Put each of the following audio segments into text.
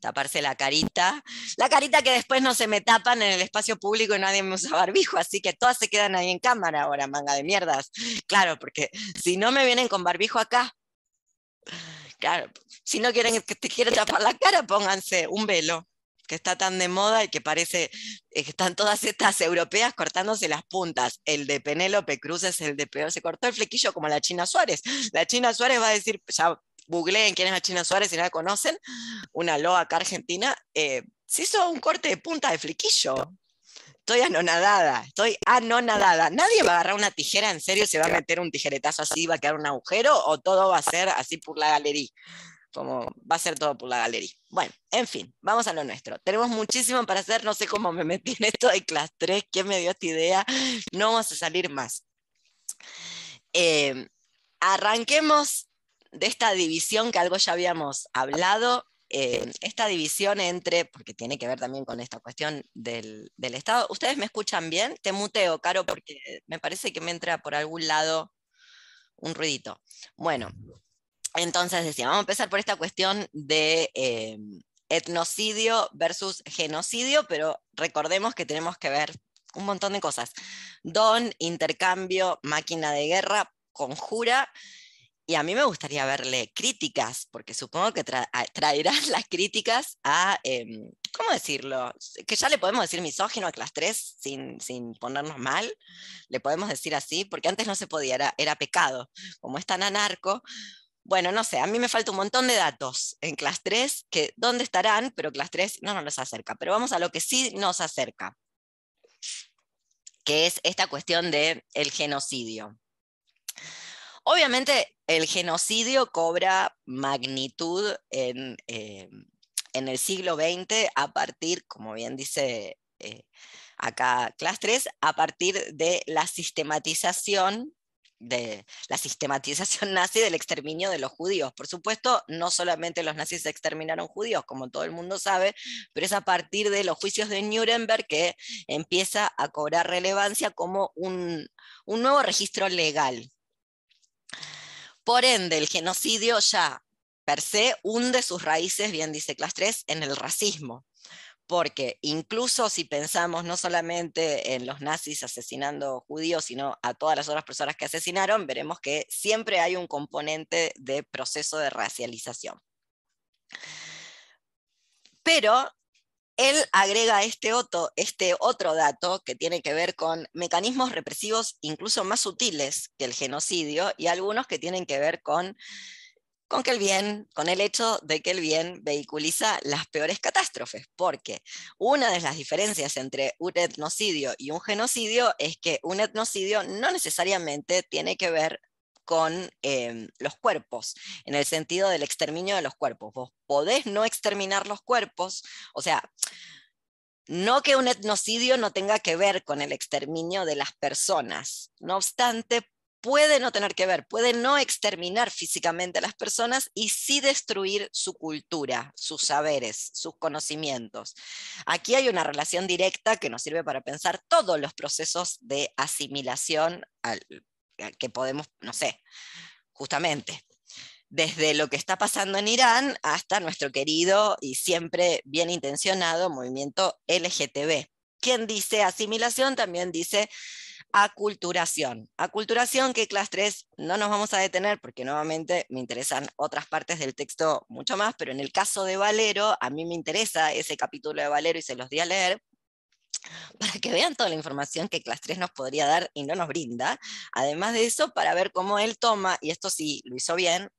taparse la carita, la carita que después no se me tapan en el espacio público y nadie me usa barbijo, así que todas se quedan ahí en cámara ahora, manga de mierdas. Claro, porque si no me vienen con barbijo acá, claro, si no quieren que te quieren tapar la cara, pónganse un velo que está tan de moda y que parece eh, que están todas estas europeas cortándose las puntas. El de Penélope Cruz es el de peor. Se cortó el flequillo como la China Suárez. La China Suárez va a decir, ya googleen quién es la China Suárez si no la conocen, una loa acá argentina, eh, se hizo un corte de punta de flequillo. Estoy anonadada, estoy anonadada. Nadie va a agarrar una tijera en serio, se va a meter un tijeretazo así, va a quedar un agujero o todo va a ser así por la galería como va a ser todo por la galería. Bueno, en fin, vamos a lo nuestro. Tenemos muchísimo para hacer, no sé cómo me metí en esto de clase 3, quién me dio esta idea, no vamos a salir más. Eh, arranquemos de esta división que algo ya habíamos hablado, eh, esta división entre, porque tiene que ver también con esta cuestión del, del, Estado. ¿Ustedes me escuchan bien? Te muteo, Caro, porque me parece que me entra por algún lado un ruidito. Bueno, entonces decía, vamos a empezar por esta cuestión de eh, etnocidio versus genocidio, pero recordemos que tenemos que ver un montón de cosas. Don, intercambio, máquina de guerra, conjura. Y a mí me gustaría verle críticas, porque supongo que traerán las críticas a, em, ¿cómo decirlo? Que ya le podemos decir misógino a clase 3 sin, sin, ponernos mal, le podemos decir así, porque antes no se podía, era, pecado. Como es tan anarco, bueno, no sé, a mí me falta un montón de datos en clase 3, que dónde estarán, pero clase 3 no nos acerca. Pero vamos a lo que sí nos acerca, que es esta cuestión del el genocidio. Obviamente el genocidio cobra magnitud en, eh, en el siglo XX a partir, como bien dice eh, acá clase 3, a partir de la sistematización de la sistematización nazi del exterminio de los judíos. Por supuesto, no solamente los nazis exterminaron judíos, como todo el mundo sabe, pero es a partir de los juicios de Nuremberg que empieza a cobrar relevancia como un, un nuevo registro legal. Por ende, el genocidio ya per se hunde sus raíces, bien dice Class 3, en el racismo porque incluso si pensamos no solamente en los nazis asesinando judíos, sino a todas las otras personas que asesinaron, veremos que siempre hay un componente de proceso de racialización. Pero él agrega este otro, este otro dato que tiene que ver con mecanismos represivos incluso más sutiles que el genocidio y algunos que tienen que ver con con el bien, con el hecho de que el bien vehiculiza las peores catástrofes, porque una de las diferencias entre un etnocidio y un genocidio es que un etnocidio no necesariamente tiene que ver con em, los cuerpos, en el sentido del exterminio de los cuerpos. Vos podés no exterminar los cuerpos, o sea, no que un etnocidio no tenga que ver con el exterminio de las personas. No obstante, puede no tener que ver, puede no exterminar físicamente a las personas y sí destruir su cultura, sus saberes, sus conocimientos. Aquí hay una relación directa que nos sirve para pensar todos los procesos de asimilación que podemos, no sé, justamente, desde lo que está pasando en Irán hasta nuestro querido y siempre bien intencionado movimiento LGTB. Quien dice asimilación también dice aculturación. Aculturación que clase 3 no nos vamos a detener porque nuevamente me interesan otras partes del texto mucho más, pero en el caso de Valero, a mí me interesa ese capítulo de Valero y se los di a leer para que vean toda la información que clase 3 nos podría dar y no nos brinda. Además de eso, para ver cómo él toma, y esto sí lo hizo bien,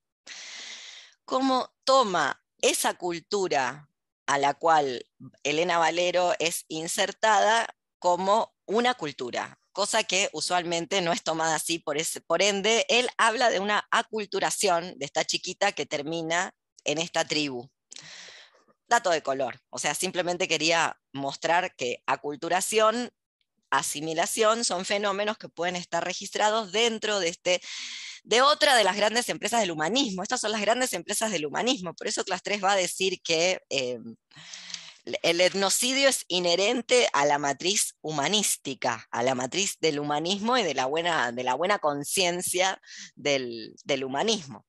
cómo toma esa cultura a la cual Elena Valero es insertada como una cultura, cosa que usualmente no es tomada así, por, ese, por ende, él habla de una aculturación de esta chiquita que termina en esta tribu. Dato de color, o sea, simplemente quería mostrar que aculturación, asimilación son fenómenos que pueden estar registrados dentro de este de otra de las grandes empresas del humanismo. Estas son las grandes empresas del humanismo. Por eso Class 3 va a decir que eh, el etnocidio es inherente a la matriz humanística, a la matriz del humanismo y de la buena, de la buena conciencia del, humanismo.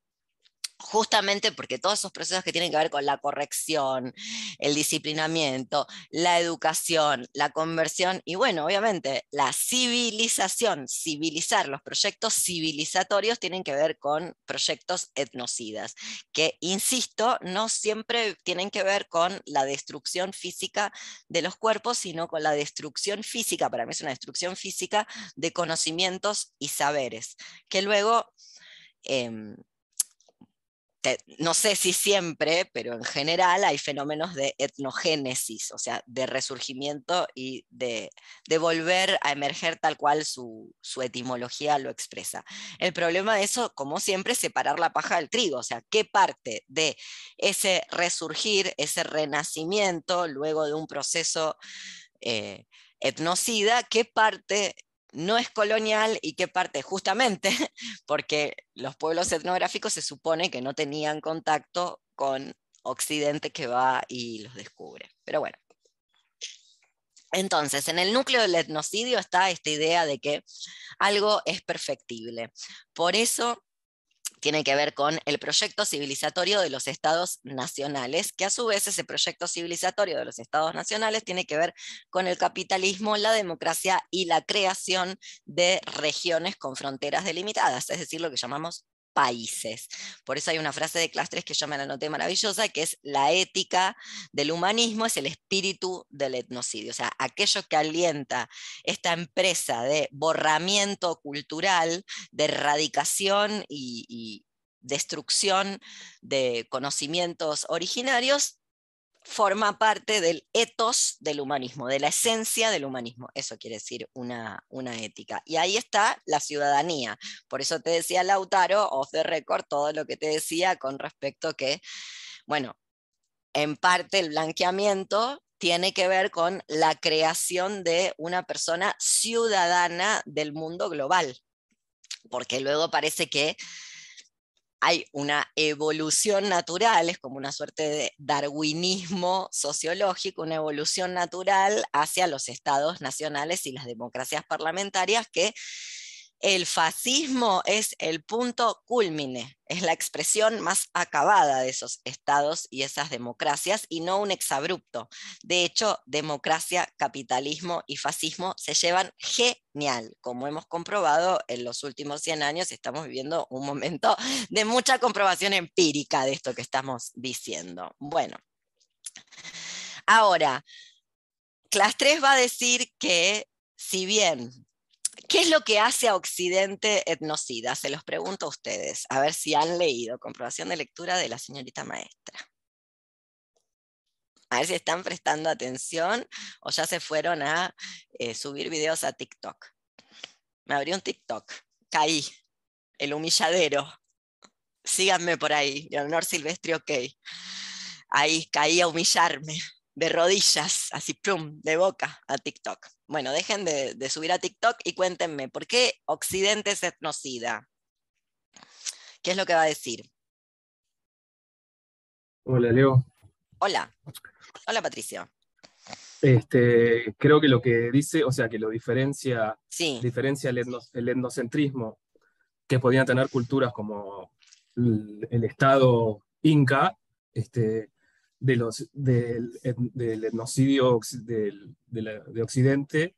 Justamente porque todos esos procesos que tienen que ver con la corrección, el disciplinamiento, la educación, la conversión y bueno, obviamente la civilización, civilizar, los proyectos civilizatorios tienen que ver con proyectos etnocidas, que, insisto, no siempre tienen que ver con la destrucción física de los cuerpos, sino con la destrucción física, para mí es una destrucción física de conocimientos y saberes, que luego... Em, no sé si siempre, pero en general hay fenómenos de etnogénesis, o sea, de resurgimiento y de, volver a emerger tal cual su, etimología lo expresa. El problema de eso, como siempre, es separar la paja del trigo, o sea, qué parte de ese resurgir, ese renacimiento, luego de un proceso eh, etnocida, qué parte no es colonial y qué parte, justamente porque los pueblos etnográficos se supone que no tenían contacto con Occidente que va y los descubre. Pero bueno. Entonces, en el núcleo del etnocidio está esta idea de que algo es perfectible. Por eso tiene que ver con el proyecto civilizatorio de los estados nacionales, que a su vez ese proyecto civilizatorio de los estados nacionales tiene que ver con el capitalismo, la democracia y la creación de regiones con fronteras delimitadas, es decir, lo que llamamos países. Por eso hay una frase de Clastres que yo me la noté maravillosa, que es la ética del humanismo es el espíritu del etnocidio, o sea, aquello que alienta esta empresa de borramiento cultural, de erradicación y, y destrucción de conocimientos originarios, forma parte del ethos del humanismo, de la esencia del humanismo. Eso quiere decir una, una, ética. Y ahí está la ciudadanía. Por eso te decía Lautaro, off the record, todo lo que te decía con respecto que, bueno, en parte el blanqueamiento tiene que ver con la creación de una persona ciudadana del mundo global. Porque luego parece que hay una evolución natural, es como una suerte de darwinismo sociológico, una evolución natural hacia los estados nacionales y las democracias parlamentarias que el fascismo es el punto culmine, es la expresión más acabada de esos estados y esas democracias y no un exabrupto. De hecho, democracia, capitalismo y fascismo se llevan genial. Como hemos comprobado en los últimos 100 años, estamos viviendo un momento de mucha comprobación empírica de esto que estamos diciendo. Bueno, ahora, Class 3 va a decir que si bien ¿Qué es lo que hace a Occidente etnocida? Se los pregunto a ustedes, a ver si han leído. Comprobación de lectura de la señorita maestra. A ver si están prestando atención o ya se fueron a eh, subir videos a TikTok. Me abrió un TikTok, caí, el humilladero. Síganme por ahí, Leonor Silvestri, ok. Ahí caí a humillarme de rodillas, así plum, de boca a TikTok. Bueno, dejen de, subir a TikTok y cuéntenme, ¿por qué Occidente es etnocida? ¿Qué es lo que va a decir? Hola, Leo. Hola. Hola, Patricio. Este, creo que lo que dice, o sea, que lo diferencia, diferencia el, etnocentrismo que podían tener culturas como el, el Estado inca, este, de los, del, del etnocidio de, Occidente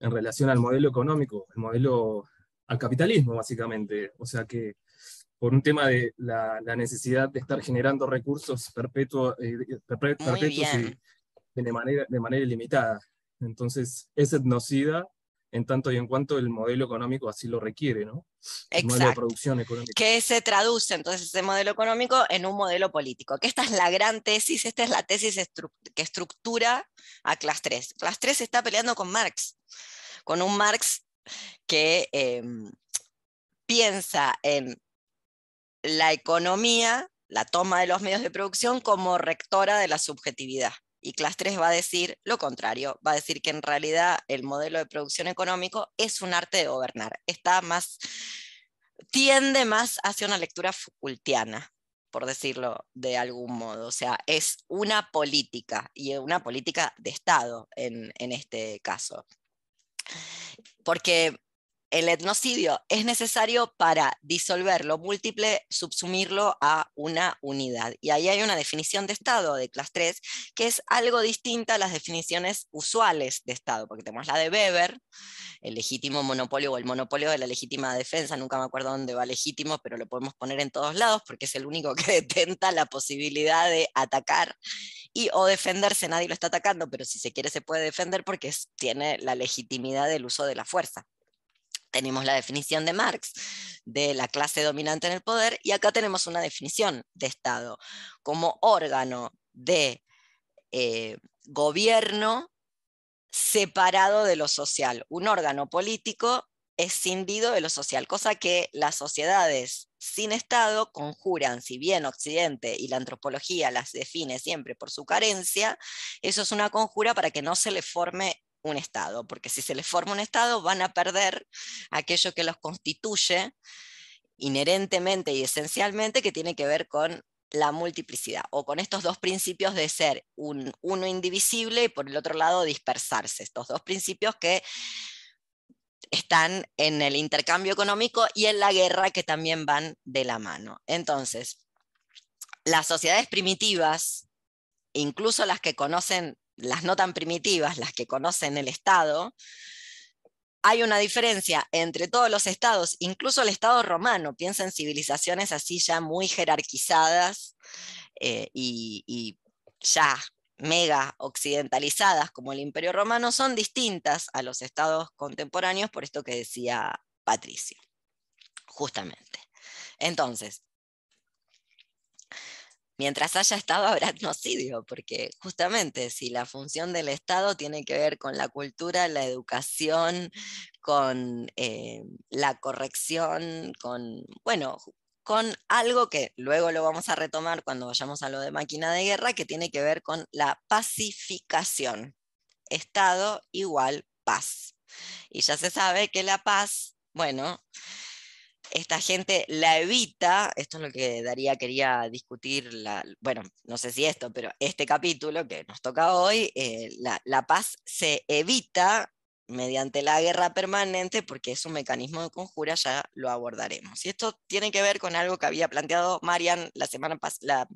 en relación al modelo económico, el modelo al capitalismo, básicamente. O sea que por un tema de la, necesidad de estar generando recursos perpetuos eh, y de manera, de manera ilimitada. Entonces, es etnocida en tanto y en cuanto el modelo económico así lo requiere, ¿no? El modelo de producción económica. Que se traduce entonces ese modelo económico en un modelo político. Que esta es la gran tesis, esta es la tesis que estructura a Class 3. Class 3 está peleando con Marx, con un Marx que em, piensa en la economía, la toma de los medios de producción como rectora de la subjetividad. Y Class 3 va a decir lo contrario, va a decir que en realidad el modelo de producción económico es un arte de gobernar, está más, tiende más hacia una lectura Foucaultiana, por decirlo de algún modo. O sea, es una política y una política de Estado en, en este caso. Porque el etnocidio es necesario para disolver lo múltiple, subsumirlo a una unidad. Y ahí hay una definición de Estado de clase 3 que es algo distinta a las definiciones usuales de Estado, porque tenemos la de Weber, el legítimo monopolio o el monopolio de la legítima defensa, nunca me acuerdo dónde va legítimo, pero lo podemos poner en todos lados porque es el único que detenta la posibilidad de atacar y o defenderse, nadie lo está atacando, pero si se quiere se puede defender porque tiene la legitimidad del uso de la fuerza tenemos la definición de Marx de la clase dominante en el poder y acá tenemos una definición de Estado. Como órgano de eh, gobierno separado de lo social, un órgano político escindido de lo social, cosa que las sociedades sin Estado conjuran, si bien Occidente y la antropología las define siempre por su carencia, eso es una conjura para que no se le forme un Estado, porque si se les forma un Estado van a perder aquello que los constituye inherentemente y esencialmente, que tiene que ver con la multiplicidad, o con estos dos principios de ser un, uno indivisible y por el otro lado dispersarse, estos dos principios que están en el intercambio económico y en la guerra que también van de la mano. Entonces, las sociedades primitivas, incluso las que conocen las no tan primitivas, las que conocen el Estado, hay una diferencia entre todos los estados, incluso el Estado romano, piensa en civilizaciones así ya muy jerarquizadas eh, y, ya mega occidentalizadas como el Imperio Romano, son distintas a los estados contemporáneos, por esto que decía Patricio, justamente. Entonces, mientras haya Estado habrá etnocidio, porque justamente si la función del Estado tiene que ver con la cultura, la educación, con eh, la corrección, con, bueno, con algo que luego lo vamos a retomar cuando vayamos a lo de máquina de guerra, que tiene que ver con la pacificación. Estado igual paz. Y ya se sabe que la paz, bueno, esta gente la evita, esto es lo que Daría quería discutir, bueno, no sé si esto, pero este capítulo que nos toca hoy, eh, la, paz se evita mediante la guerra permanente porque es un mecanismo de conjura, ya lo abordaremos. Y esto tiene que ver con algo que había planteado Marian la semana pasada,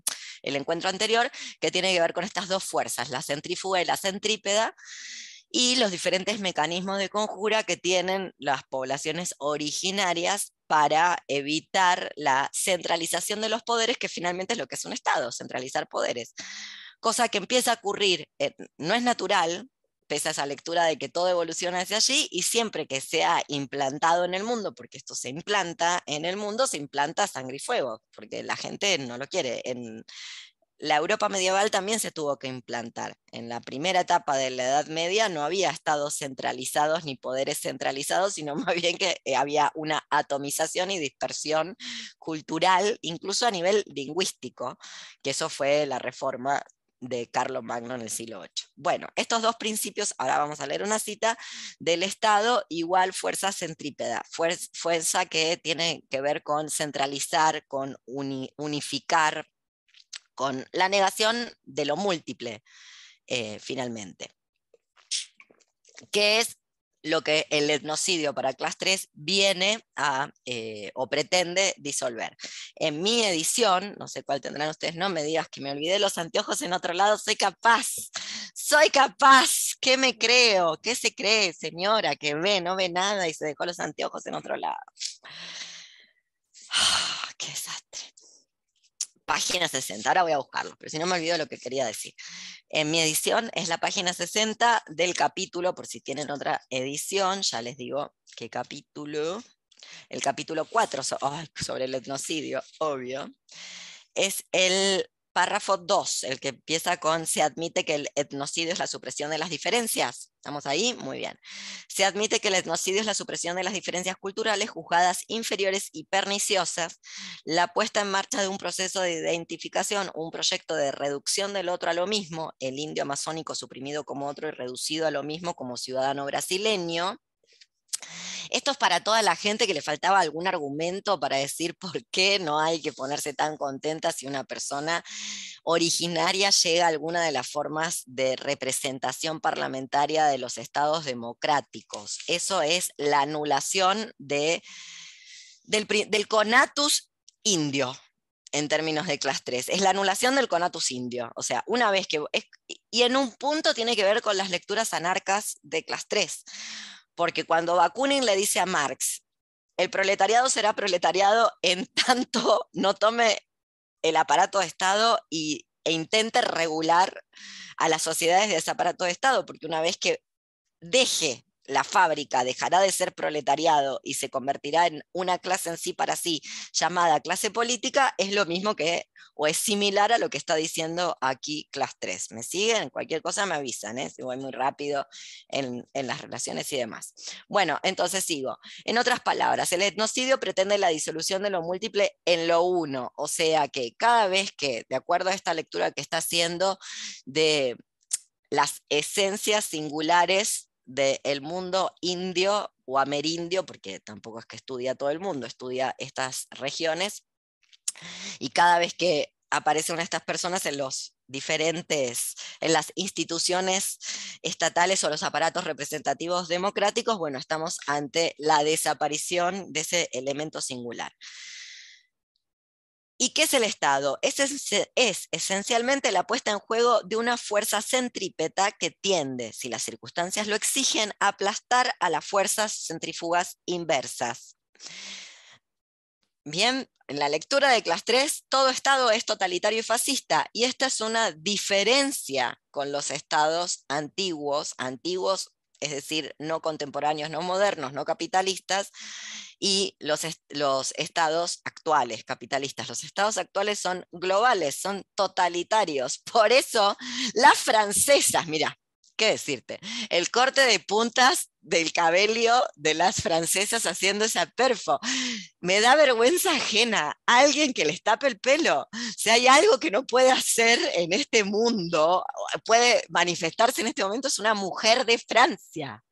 el encuentro anterior, que tiene que ver con estas dos fuerzas, la centrífuga y la centrípeda, y los diferentes mecanismos de conjura que tienen las poblaciones originarias para evitar la centralización de los poderes, que finalmente es lo que es un Estado, centralizar poderes. Cosa que empieza a ocurrir, no es natural, pese a esa lectura de que todo evoluciona hacia allí, y siempre que sea implantado en el mundo, porque esto se implanta en el mundo, se implanta sangre y fuego, porque la gente no lo quiere. La Europa medieval también se tuvo que implantar. En la primera etapa de la Edad Media no había estados centralizados ni poderes centralizados, sino más bien que eh, había una atomización y dispersión cultural, incluso a nivel lingüístico, que eso fue la reforma de Carlos Magno en el siglo VIII. Bueno, estos dos principios, ahora vamos a leer una cita, del Estado igual fuerza centrípeda, fuerza que tiene que ver con centralizar, con unificar con la negación de lo múltiple, eh, finalmente, que es lo que el etnocidio para clase 3 viene a eh, o pretende disolver. En mi edición, no sé cuál tendrán ustedes, no me digas que me olvidé los anteojos en otro lado, soy capaz, soy capaz, ¿qué me creo? ¿Qué se cree, señora, que ve, no ve nada y se dejó los anteojos en otro lado? Ah, ¡Qué desastre! Página 60, ahora voy a buscarlo, pero si no me olvido lo que quería decir. En mi edición es la página 60 del capítulo, por si tienen otra edición, ya les digo qué capítulo, el capítulo 4 sobre el etnocidio, obvio, es el párrafo 2, el que empieza con se admite que el etnocidio es la supresión de las diferencias. ¿Estamos ahí? Muy bien. Se admite que el etnocidio es la supresión de las diferencias culturales juzgadas inferiores y perniciosas, la puesta en marcha de un proceso de identificación, un proyecto de reducción del otro a lo mismo, el indio amazónico suprimido como otro y reducido a lo mismo como ciudadano brasileño, Esto es para toda la gente que le faltaba algún argumento para decir por qué no hay que ponerse tan contenta si una persona originaria llega a alguna de las formas de representación parlamentaria de los estados democráticos. Eso es la anulación de, del, conatus indio, en términos de clase 3. Es la anulación del conatus indio. O sea, una vez que... y en un punto tiene que ver con las lecturas anarcas de clase 3. Porque cuando Bakunin le dice a Marx, el proletariado será proletariado en tanto no tome el aparato de Estado y, e intente regular a las sociedades de ese aparato de Estado, porque una vez que deje la fábrica dejará de ser proletariado y se convertirá en una clase en sí para sí llamada clase política, es lo mismo que, o es similar a lo que está diciendo aquí clase 3. ¿Me siguen? Cualquier cosa me avisan, ¿eh? si voy muy rápido en, en las relaciones y demás. Bueno, entonces sigo. En otras palabras, el etnocidio pretende la disolución de lo múltiple en lo uno, o sea que cada vez que, de acuerdo a esta lectura que está haciendo de las esencias singulares del mundo indio o amerindio, porque tampoco es que estudia todo el mundo, estudia estas regiones, y cada vez que aparecen estas personas en los diferentes, en las instituciones estatales o los aparatos representativos democráticos, bueno, estamos ante la desaparición de ese elemento singular. ¿Y qué es el Estado? Es, es, esencialmente la puesta en juego de una fuerza centrípeta que tiende, si las circunstancias lo exigen, a aplastar a las fuerzas centrífugas inversas. Bien, en la lectura de clase 3, todo Estado es totalitario y fascista, y esta es una diferencia con los estados antiguos, antiguos, es decir, no contemporáneos, no modernos, no capitalistas, y los, los estados actuales, capitalistas. Los estados actuales son globales, son totalitarios. Por eso las francesas, mira, ¿qué decirte? El corte de puntas del cabello de las francesas haciendo esa perfo. Me da vergüenza ajena. Alguien que les tape el pelo. Si hay algo que no puede hacer en este mundo, puede manifestarse en este momento, es una mujer de Francia.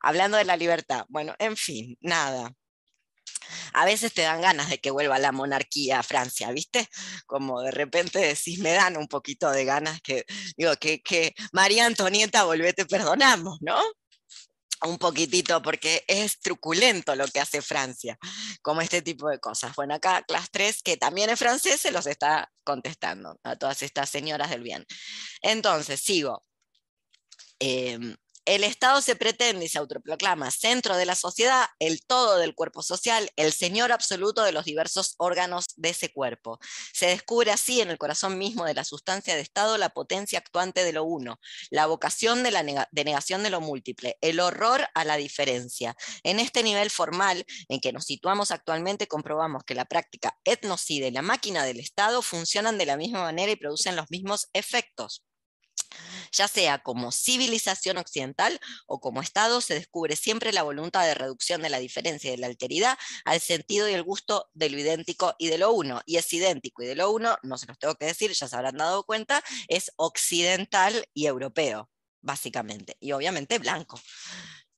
Hablando de la libertad. Bueno, en fin, nada a veces te dan ganas de que vuelva la monarquía a Francia, ¿viste? Como de repente decís, me dan un poquito de ganas que, digo, que, María Antonieta, volvete, perdonamos, ¿no? un poquitito, porque es truculento lo que hace Francia, como este tipo de cosas. Bueno, acá Class 3, que también es francés, se los está contestando a todas estas señoras del bien. Entonces, sigo. Em, el Estado se pretende y se autoproclama centro de la sociedad, el todo del cuerpo social, el señor absoluto de los diversos órganos de ese cuerpo. Se descubre así en el corazón mismo de la sustancia de Estado la potencia actuante de lo uno, la vocación de la denegación de lo múltiple, el horror a la diferencia. En este nivel formal en que nos situamos actualmente comprobamos que la práctica etnocide y la máquina del Estado funcionan de la misma manera y producen los mismos efectos ya sea como civilización occidental o como Estado, se descubre siempre la voluntad de reducción de la diferencia y de la alteridad al sentido y el gusto de lo idéntico y de lo uno. Y es idéntico y de lo uno, no se los tengo que decir, ya se habrán dado cuenta, es occidental y europeo, básicamente. Y obviamente blanco,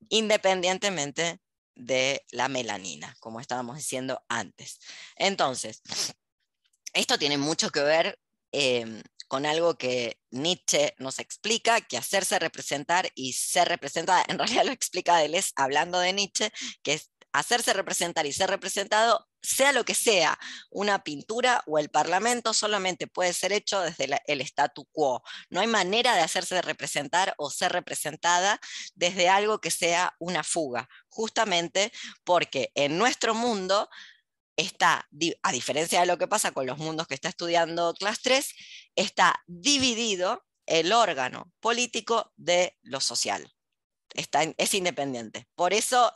independientemente de la melanina, como estábamos diciendo antes. Entonces, esto tiene mucho que ver em, con algo que Nietzsche nos explica, que hacerse representar y ser representada, en realidad lo explica Deleuze hablando de Nietzsche, que es hacerse representar y ser representado, sea lo que sea, una pintura o el parlamento, solamente puede ser hecho desde el statu quo. No hay manera de hacerse representar o ser representada desde algo que sea una fuga, justamente porque en nuestro mundo está, a diferencia de lo que pasa con los mundos que está estudiando Class 3, está dividido el órgano político de lo social. Está, es independiente. Por eso,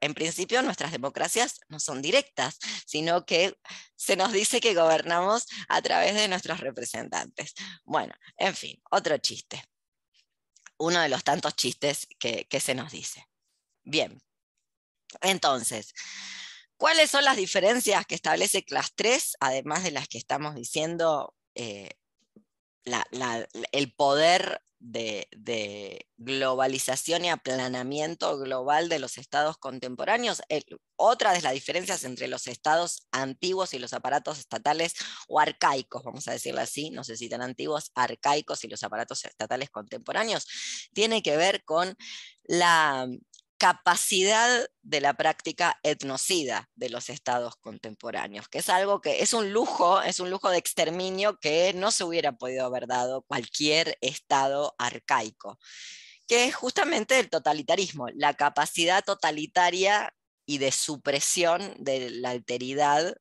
en principio, nuestras democracias no son directas, sino que se nos dice que gobernamos a través de nuestros representantes. Bueno, en fin, otro chiste. Uno de los tantos chistes que se nos dice. Bien, entonces, ¿Cuáles son las diferencias que establece Class 3, además de las que estamos diciendo eh, el poder de, globalización y aplanamiento global de los estados contemporáneos. otra de las diferencias entre los estados antiguos y los aparatos estatales o arcaicos, vamos a decirlo así, no sé si tan antiguos, arcaicos y los aparatos estatales contemporáneos, tiene que ver con la capacidad de la práctica etnocida de los estados contemporáneos, que es algo que es un lujo, es un lujo de exterminio que no se hubiera podido haber dado cualquier estado arcaico, que es justamente el totalitarismo, la capacidad totalitaria y de supresión de la alteridad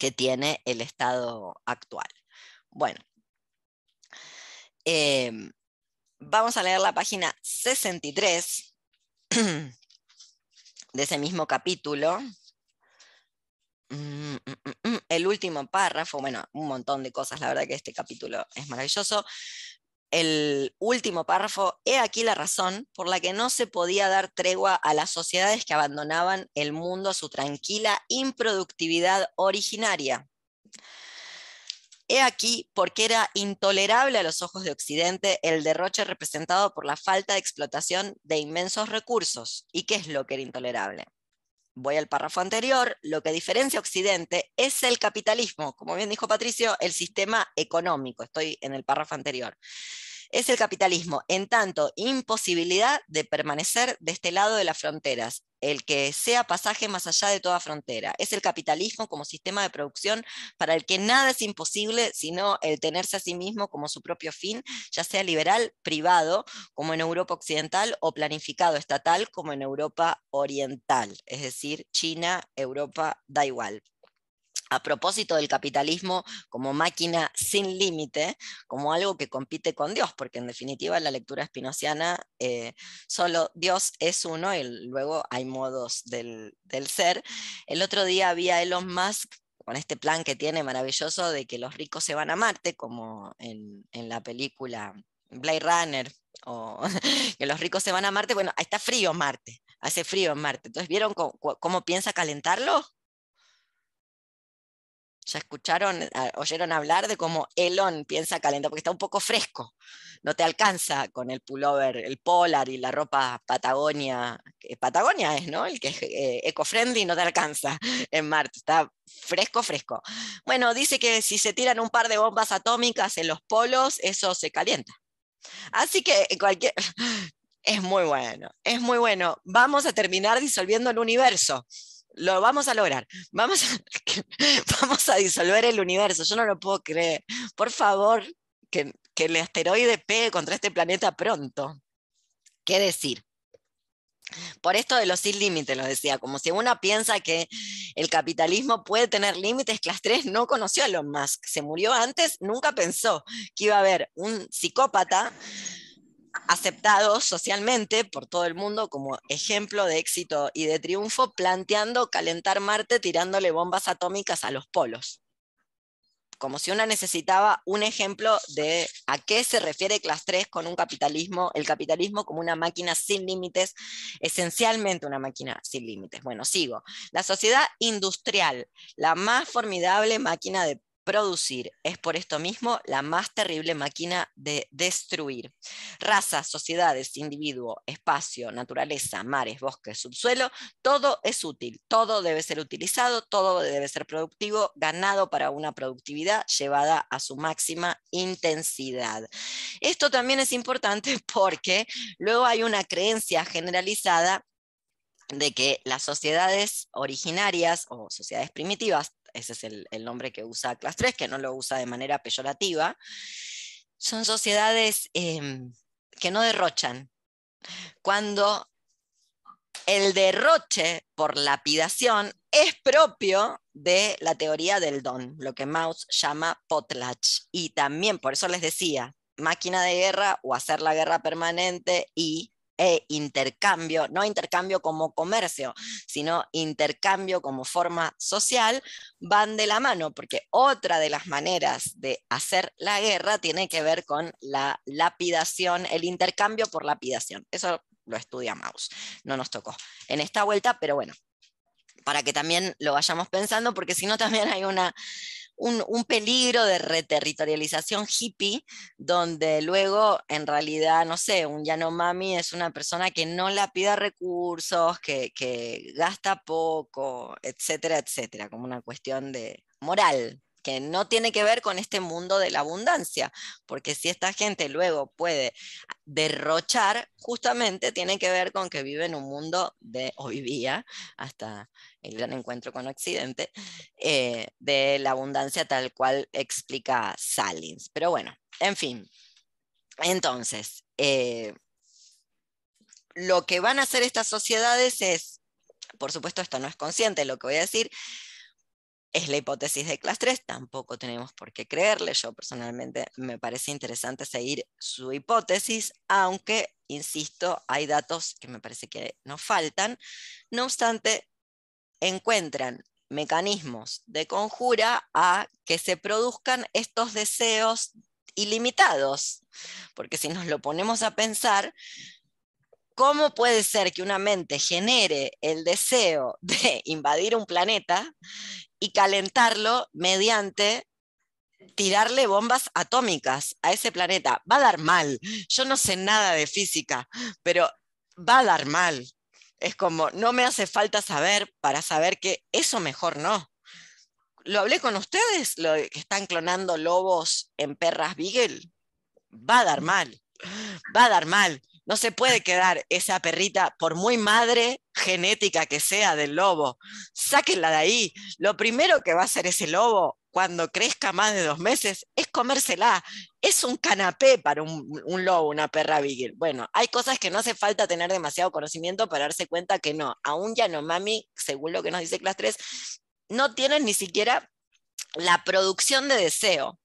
que tiene el estado actual. Bueno, em, vamos a leer la página 63 de ese mismo capítulo, mm, mm, mm, el último párrafo, bueno, un montón de cosas, la verdad que este capítulo es maravilloso. El último párrafo, he aquí la razón por la que no se podía dar tregua a las sociedades que abandonaban el mundo a su tranquila improductividad originaria. He aquí porque era intolerable a los ojos de Occidente el derroche representado por la falta de explotación de inmensos recursos. ¿Y qué es lo que era intolerable? Voy al párrafo anterior, lo que diferencia a Occidente es el capitalismo, como bien dijo Patricio, el sistema económico, estoy en el párrafo anterior es el capitalismo, en tanto imposibilidad de permanecer de este lado de las fronteras, el que sea pasaje más allá de toda frontera. Es el capitalismo como sistema de producción para el que nada es imposible, sino el tenerse a sí mismo como su propio fin, ya sea liberal, privado, como en Europa Occidental, o planificado estatal, como en Europa Oriental. Es decir, China, Europa, da igual a propósito del capitalismo como máquina sin límite, como algo que compite con Dios, porque en definitiva en la lectura espinociana eh, solo Dios es uno y luego hay modos del, ser. El otro día había Elon Musk con este plan que tiene maravilloso de que los ricos se van a Marte, como en, la película Blade Runner, o que los ricos se van a Marte, bueno, está frío Marte, hace frío en Marte. Entonces, ¿vieron cómo piensa calentarlo? Ya escucharon, oyeron hablar de cómo Elon piensa calentar, porque está un poco fresco, no te alcanza con el pullover, el polar y la ropa Patagonia, Patagonia es, ¿no? El que es eh, eco-friendly no te alcanza en Marte, está fresco, fresco. Bueno, dice que si se tiran un par de bombas atómicas en los polos, eso se calienta. Así que cualquier... Es muy bueno, es muy bueno. Vamos a terminar disolviendo el universo lo vamos a lograr. Vamos a, vamos a disolver el universo. Yo no lo puedo creer. Por favor, que, que el asteroide pegue contra este planeta pronto. ¿Qué decir? Por esto de los sin límites, lo decía, como si uno piensa que el capitalismo puede tener límites, Class 3 no conoció a Elon Musk, se murió antes, nunca pensó que iba a haber un psicópata aceptado socialmente por todo el mundo como ejemplo de éxito y de triunfo, planteando calentar Marte tirándole bombas atómicas a los polos. Como si una necesitaba un ejemplo de a qué se refiere Class 3 con un capitalismo, el capitalismo como una máquina sin límites, esencialmente una máquina sin límites. Bueno, sigo. La sociedad industrial, la más formidable máquina de producir es por esto mismo la más terrible máquina de destruir. Razas, sociedades, individuo, espacio, naturaleza, mares, bosques, subsuelo, todo es útil, todo debe ser utilizado, todo debe ser productivo, ganado para una productividad llevada a su máxima intensidad. Esto también es importante porque luego hay una creencia generalizada de que las sociedades originarias o sociedades primitivas ese es el, nombre que usa Class 3, que no lo usa de manera peyorativa, son sociedades em, que no derrochan. Cuando el derroche por lapidación es propio de la teoría del don, lo que Maus llama potlatch. Y también, por eso les decía, máquina de guerra o hacer la guerra permanente y e intercambio, no intercambio como comercio, sino intercambio como forma social, van de la mano, porque otra de las maneras de hacer la guerra tiene que ver con la lapidación, el intercambio por lapidación. Eso lo estudia Maus, no nos tocó en esta vuelta, pero bueno, para que también lo vayamos pensando, porque si no también hay una un, peligro de reterritorialización hippie, donde luego en realidad, no sé, un Yanomami es una persona que no la pida recursos, que, que gasta poco, etcétera, etcétera, como una cuestión de moral, que no tiene que ver con este mundo de la abundancia, porque si esta gente luego puede derrochar, justamente tiene que ver con que vive en un mundo de, o vivía hasta el gran encuentro con Occidente, eh, de la abundancia tal cual explica Salins. Pero bueno, en fin. Entonces, eh, lo que van a hacer estas sociedades es, por supuesto esto no es consciente lo que voy a decir, es la hipótesis de clase 3, tampoco tenemos por qué creerle. Yo personalmente me parece interesante seguir su hipótesis, aunque, insisto, hay datos que me parece que nos faltan. No obstante, encuentran mecanismos de conjura a que se produzcan estos deseos ilimitados, porque si nos lo ponemos a pensar, ¿cómo puede ser que una mente genere el deseo de invadir un planeta y calentarlo mediante tirarle bombas atómicas a ese planeta? Va a dar mal. Yo no sé nada de física, pero va a dar mal. Es como, no me hace falta saber para saber que eso mejor no. Lo hablé con ustedes, lo que están clonando lobos en perras Beagle. Va a dar mal, va a dar mal. No se puede quedar esa perrita, por muy madre genética que sea del lobo. Sáquenla de ahí. Lo primero que va a hacer ese lobo cuando crezca más de dos meses es comérsela. Es un canapé para un, lobo, una perra beagle. Bueno, hay cosas que no hace falta tener demasiado conocimiento para darse cuenta que no. Aún ya no, mami, según lo que nos dice Class 3, no tienen ni siquiera la producción de deseo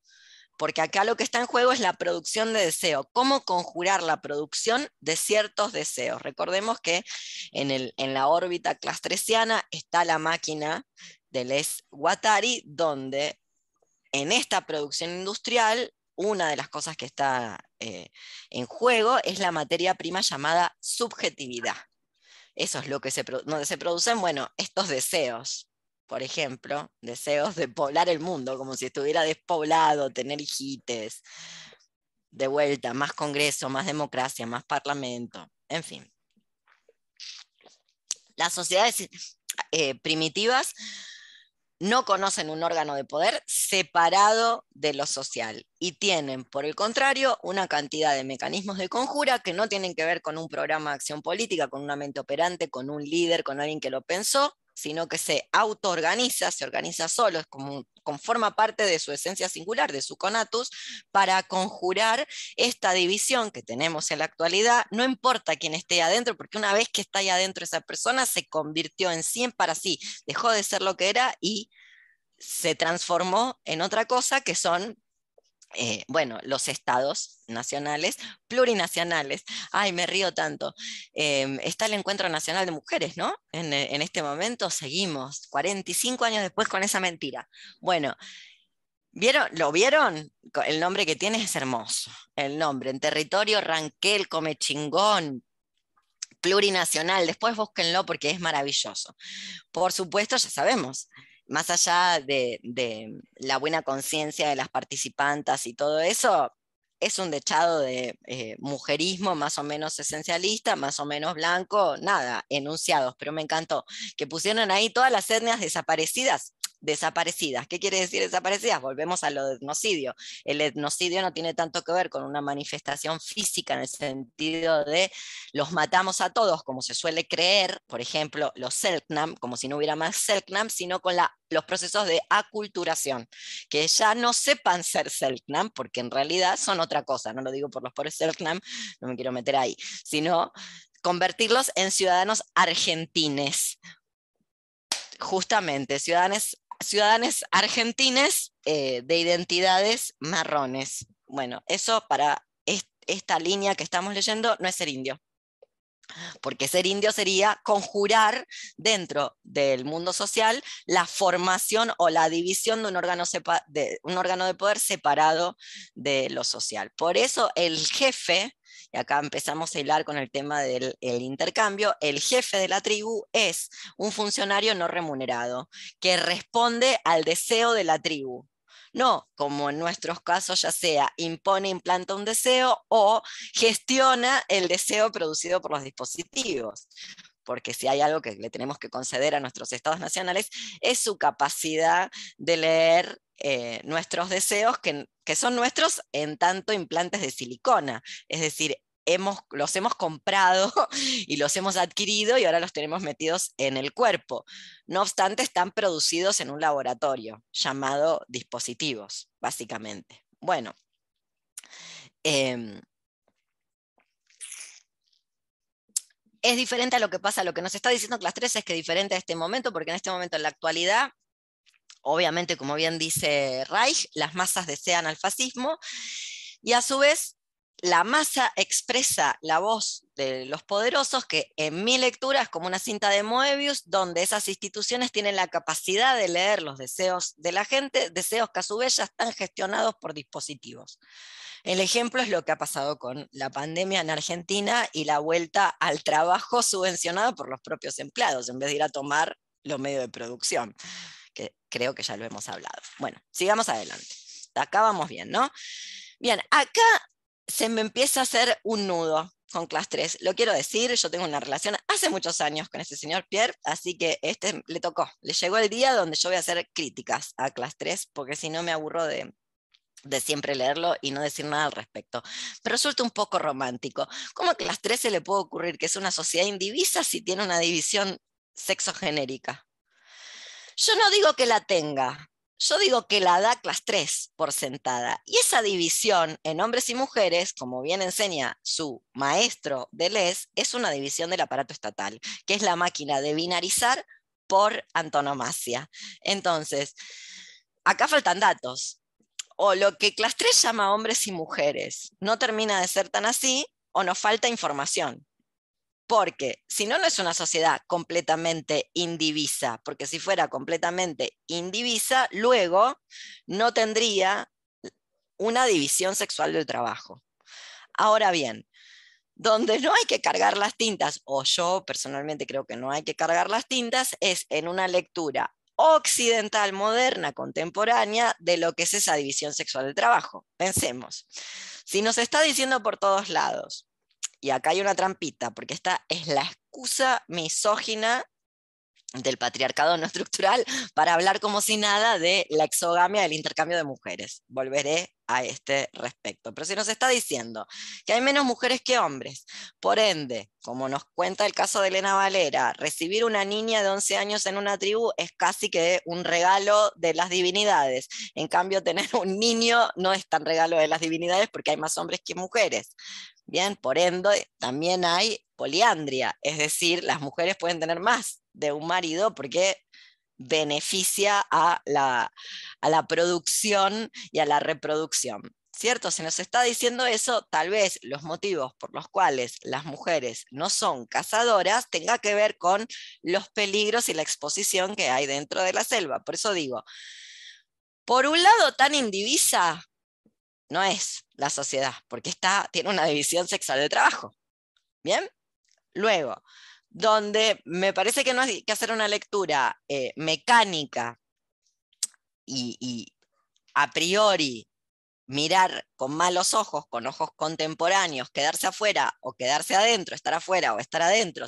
porque acá lo que está en juego es la producción de deseo, cómo conjurar la producción de ciertos deseos. Recordemos que en, el, en la órbita clastresiana está la máquina del Les Guattari, donde en esta producción industrial una de las cosas que está eh, en juego es la materia prima llamada subjetividad. Eso es lo que se, donde se producen, bueno, estos deseos por ejemplo, deseos de poblar el mundo, como si estuviera despoblado, tener hijites, de vuelta, más congreso, más democracia, más parlamento, en fin. Las sociedades eh, primitivas no conocen un órgano de poder separado de lo social y tienen, por el contrario, una cantidad de mecanismos de conjura que no tienen que ver con un programa de acción política, con una mente operante, con un líder, con alguien que lo pensó, sino que se autoorganiza, se organiza solo, es como, conforma parte de su esencia singular, de su conatus, para conjurar esta división que tenemos en la actualidad, no importa quién esté adentro, porque una vez que está ahí adentro esa persona se convirtió en 100 para sí, dejó de ser lo que era y se transformó en otra cosa que son eh, bueno, los estados nacionales, plurinacionales. Ay, me río tanto. Em, está el Encuentro Nacional de Mujeres, ¿no? En, eh, este momento seguimos, 45 años después con esa mentira. Bueno, ¿vieron? ¿Lo vieron? El nombre que tiene es hermoso. El nombre, en territorio Ranquel, come chingón, plurinacional. Después búsquenlo porque es maravilloso. Por supuesto, ya sabemos, más allá de, la buena conciencia de las participantes y todo eso, es un dechado de eh, mujerismo más o menos esencialista, más o menos blanco, nada, enunciados, pero me encantó que pusieron ahí todas las etnias desaparecidas desaparecidas. ¿Qué quiere decir desaparecidas? Volvemos a lo de etnocidio. El etnocidio no tiene tanto que ver con una manifestación física en el sentido de los matamos a todos, como se suele creer, por ejemplo, los Selknam, como si no hubiera más Selknam, sino con los procesos de aculturación, que ya no sepan ser Selknam, porque en realidad son otra cosa, no lo digo por los pobres Selknam, no me quiero meter ahí, sino convertirlos en ciudadanos argentines, justamente, ciudadanos ciudadanos argentines eh, de identidades marrones. Bueno, eso para esta línea que estamos leyendo no es ser indio. Porque ser indio sería conjurar dentro del mundo social la formación o la división de un órgano, de, un órgano de poder separado de lo social. Por eso el jefe y acá empezamos a hilar con el tema del intercambio, el jefe de la tribu es un funcionario no remunerado que responde al deseo de la tribu. no como en nuestros casos, ya sea impone, implanta un deseo o gestiona el deseo producido por los dispositivos porque si hay algo que le tenemos que conceder a nuestros estados nacionales, es su capacidad de leer eh, nuestros deseos, que, que, son nuestros en tanto implantes de silicona. Es decir, hemos, los hemos comprado y los hemos adquirido y ahora los tenemos metidos en el cuerpo. No obstante, están producidos en un laboratorio llamado dispositivos, básicamente. Bueno. Em, es diferente a lo que pasa, lo que nos está diciendo Class 3 es que es diferente a este momento, porque en este momento, en la actualidad, obviamente, como bien dice Reich, las masas desean al fascismo, y a su vez, la masa expresa la voz de los poderosos, que en mi lectura es como una cinta de Moebius, donde esas instituciones tienen la capacidad de leer los deseos de la gente, deseos que a su vez ya están gestionados por dispositivos. El ejemplo es lo que ha pasado con la pandemia en Argentina y la vuelta al trabajo subvencionado por los propios empleados, en vez de ir a tomar los medios de producción, que creo que ya lo hemos hablado. Bueno, sigamos adelante. Acá vamos bien, ¿no? Bien, acá se me empieza a hacer un nudo con Class 3. Lo quiero decir, yo tengo una relación hace muchos años con ese señor Pierre, así que este le tocó, le llegó el día donde yo voy a hacer críticas a Class 3, porque si no me aburro de, de siempre leerlo y no decir nada al respecto. Pero resulta un poco romántico. ¿Cómo a las 13 le puede ocurrir que es una sociedad indivisa si tiene una división sexogenérica? Yo no digo que la tenga, yo digo que la da clase 3 por sentada. Y esa división en hombres y mujeres, como bien enseña su maestro de Les, es una división del aparato estatal, que es la máquina de binarizar por antonomasia. Entonces, acá faltan datos o lo que Class 3 llama hombres y mujeres no termina de ser tan así, o nos falta información. Porque si no, no es una sociedad completamente indivisa, porque si fuera completamente indivisa, luego no tendría una división sexual del trabajo. Ahora bien, donde no hay que cargar las tintas, o yo personalmente creo que no hay que cargar las tintas, es en una lectura occidental, moderna, contemporánea, de lo que es esa división sexual del trabajo. Pensemos, si nos está diciendo por todos lados, y acá hay una trampita, porque esta es la excusa misógina del patriarcado no estructural para hablar como si nada de la exogamia del intercambio de mujeres. Volveré a este respecto. Pero si nos está diciendo que hay menos mujeres que hombres, por ende, como nos cuenta el caso de Elena Valera, recibir una niña de 11 años en una tribu es casi que un regalo de las divinidades. En cambio, tener un niño no es tan regalo de las divinidades porque hay más hombres que mujeres. Bien, por ende, también hay poliandria, es decir, las mujeres pueden tener más de un marido porque beneficia a la, a la producción y a la reproducción. ¿Cierto? Se nos está diciendo eso, tal vez los motivos por los cuales las mujeres no son cazadoras tenga que ver con los peligros y la exposición que hay dentro de la selva. Por eso digo, por un lado tan indivisa no es la sociedad, porque está, tiene una división sexual de trabajo. ¿Bien? Luego, donde me parece que no hay que hacer una lectura eh, mecánica y, a priori mirar con malos ojos, con ojos contemporáneos, quedarse afuera o quedarse adentro, estar afuera o estar adentro,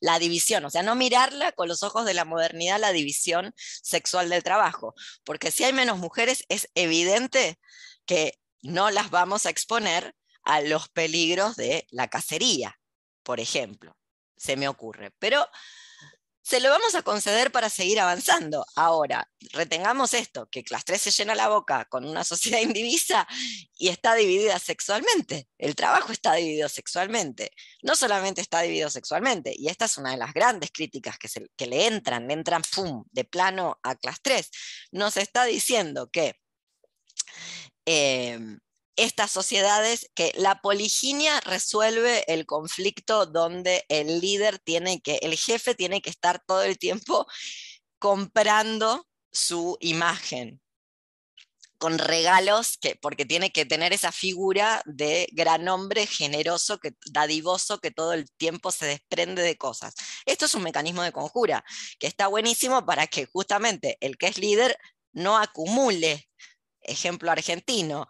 la división, o sea, no mirarla con los ojos de la modernidad, la división sexual del trabajo, porque si hay menos mujeres es evidente que no las vamos a exponer a los peligros de la cacería, por ejemplo se me ocurre. Pero se lo vamos a conceder para seguir avanzando. Ahora, retengamos esto, que Clase 3 se llena la boca con una sociedad indivisa y está dividida sexualmente. El trabajo está dividido sexualmente. No solamente está dividido sexualmente, y esta es una de las grandes críticas que, que le entran, le entran, ¡pum!, de plano a Clase 3. Nos está diciendo que... Em, estas sociedades que la poliginia resuelve el conflicto donde el líder tiene que, el jefe tiene que estar todo el tiempo comprando su imagen con regalos, que, porque tiene que tener esa figura de gran hombre generoso, que, dadivoso, que todo el tiempo se desprende de cosas. Esto es un mecanismo de conjura, que está buenísimo para que justamente el que es líder no acumule ejemplo argentino,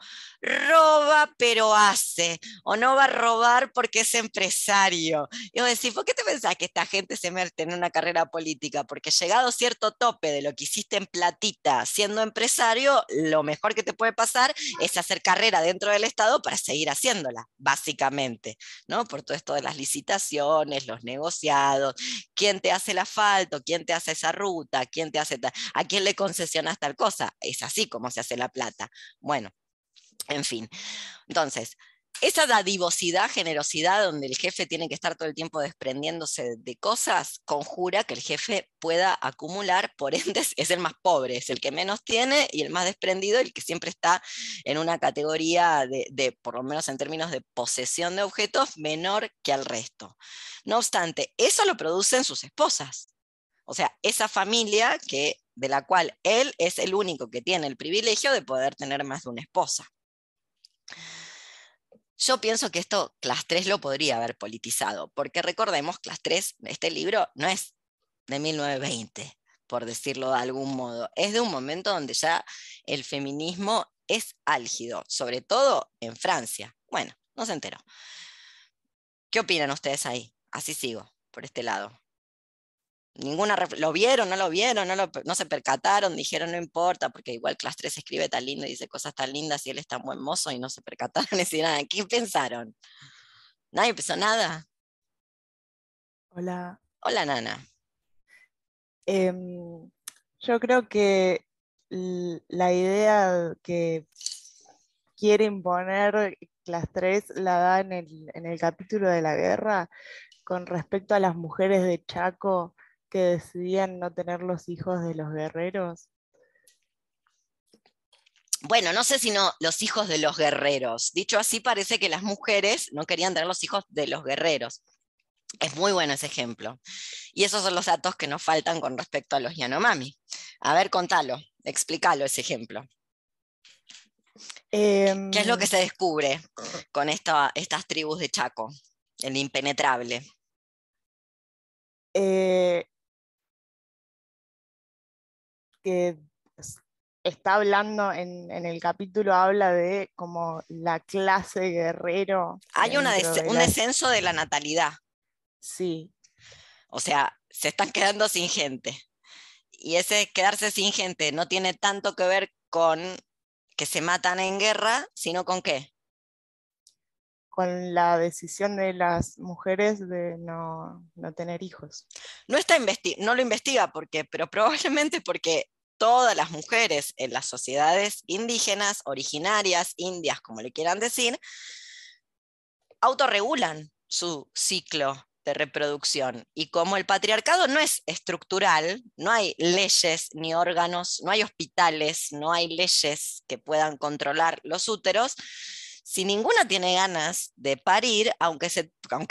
roba pero hace, o no va a robar porque es empresario. Y vos decís, ¿por qué te pensás que esta gente se mete en una carrera política? Porque llegado cierto tope de lo que hiciste en platita siendo empresario, lo mejor que te puede pasar es hacer carrera dentro del Estado para seguir haciéndola, básicamente, ¿no? Por todo esto de las licitaciones, los negociados, quién te hace el asfalto, quién te hace esa ruta, quién te hace, a quién le concesionas tal cosa. Es así como se hace la plata. Bueno, en fin. Entonces, esa dadivosidad, generosidad, donde el jefe tiene que estar todo el tiempo desprendiéndose de cosas, conjura que el jefe pueda acumular, por ende es el más pobre, es el que menos tiene y el más desprendido, el que siempre está en una categoría de, por lo menos en términos de posesión de objetos, menor que al resto. No obstante, eso lo producen sus esposas. O sea, esa familia que, de la cual él es el único que tiene el privilegio de poder tener más de una esposa. Yo pienso que esto Class 3 lo podría haber politizado, porque recordemos, Class 3, este libro no es de 1920, por decirlo de algún modo, es de un momento donde ya el feminismo es álgido, sobre todo en Francia. Bueno, no se enteró. ¿Qué opinan ustedes ahí? Así sigo, por este lado. Ninguna, lo vieron, no lo vieron, no, no se percataron, dijeron no importa, porque igual Class 3 escribe tan lindo y dice cosas tan lindas y él es tan buen mozo y no se percataron y nada. ¿Qué pensaron? ¿Nadie pensó nada? Hola. Hola, Nana. Em, yo creo que la idea que quiere imponer Class 3 la da en el, en el capítulo de la guerra con respecto a las mujeres de Chaco que decidían no tener los hijos de los guerreros? Bueno, no sé si no los hijos de los guerreros. Dicho así, parece que las mujeres no querían tener los hijos de los guerreros. Es muy bueno ese ejemplo. Y esos son los datos que nos faltan con respecto a los Yanomami. A ver, contalo, explícalo ese ejemplo. ¿Qué es lo que em, se descubre con estas tribus de Chaco? El impenetrable. Eh, que está hablando en, el capítulo, habla de como la clase guerrero. Hay un descenso de la natalidad. Sí. O sea, se están quedando sin gente. Y ese quedarse sin gente no tiene tanto que ver con que se matan en guerra, sino con qué? Con la decisión de las mujeres de no, tener hijos. No, está no lo investiga porque, pero probablemente porque todas las mujeres en las sociedades indígenas, originarias, indias, como le quieran decir, autorregulan su ciclo de reproducción. Y como el patriarcado no es estructural, no hay leyes ni órganos, no hay hospitales, no hay leyes que puedan controlar los úteros, si ninguna tiene ganas de parir, aunque,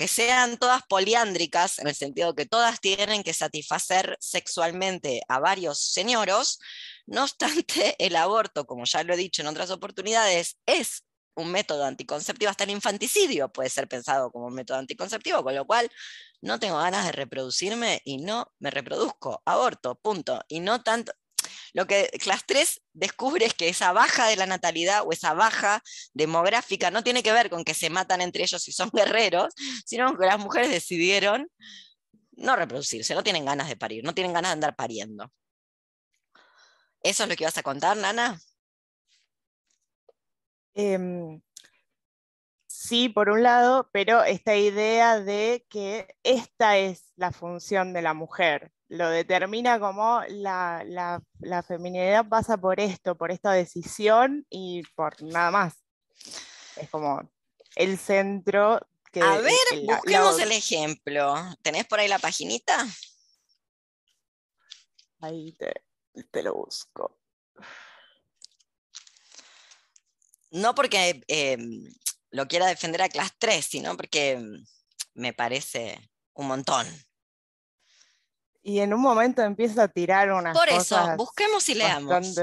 sean todas poliándricas, en el sentido que todas tienen que satisfacer sexualmente a varios señoros, no obstante, el aborto, como ya lo he dicho en otras oportunidades, es un método anticonceptivo, hasta el infanticidio puede ser pensado como un método anticonceptivo, con lo cual no tengo ganas de reproducirme y no me reproduzco, aborto, punto. Y no tanto, lo que Class 3 descubre es que esa baja de la natalidad o esa baja demográfica no tiene que ver con que se matan entre ellos y son guerreros, sino que las mujeres decidieron no reproducirse, no tienen ganas de parir, no tienen ganas de andar pariendo. ¿Eso es lo que vas a contar, Nana? Em, sí, por un lado, pero esta idea de que esta es la función de la mujer, lo determina como la, la, feminidad pasa por esto, por esta decisión y por nada más. Es como el centro que... A ver, busquemos el ejemplo. ¿Tenés por ahí la paginita? Ahí te, lo busco. No porque em, lo quiera defender a clase 3, sino porque em, me parece un montón. Y en un momento empieza a tirar unas Por eso, busquemos y leamos.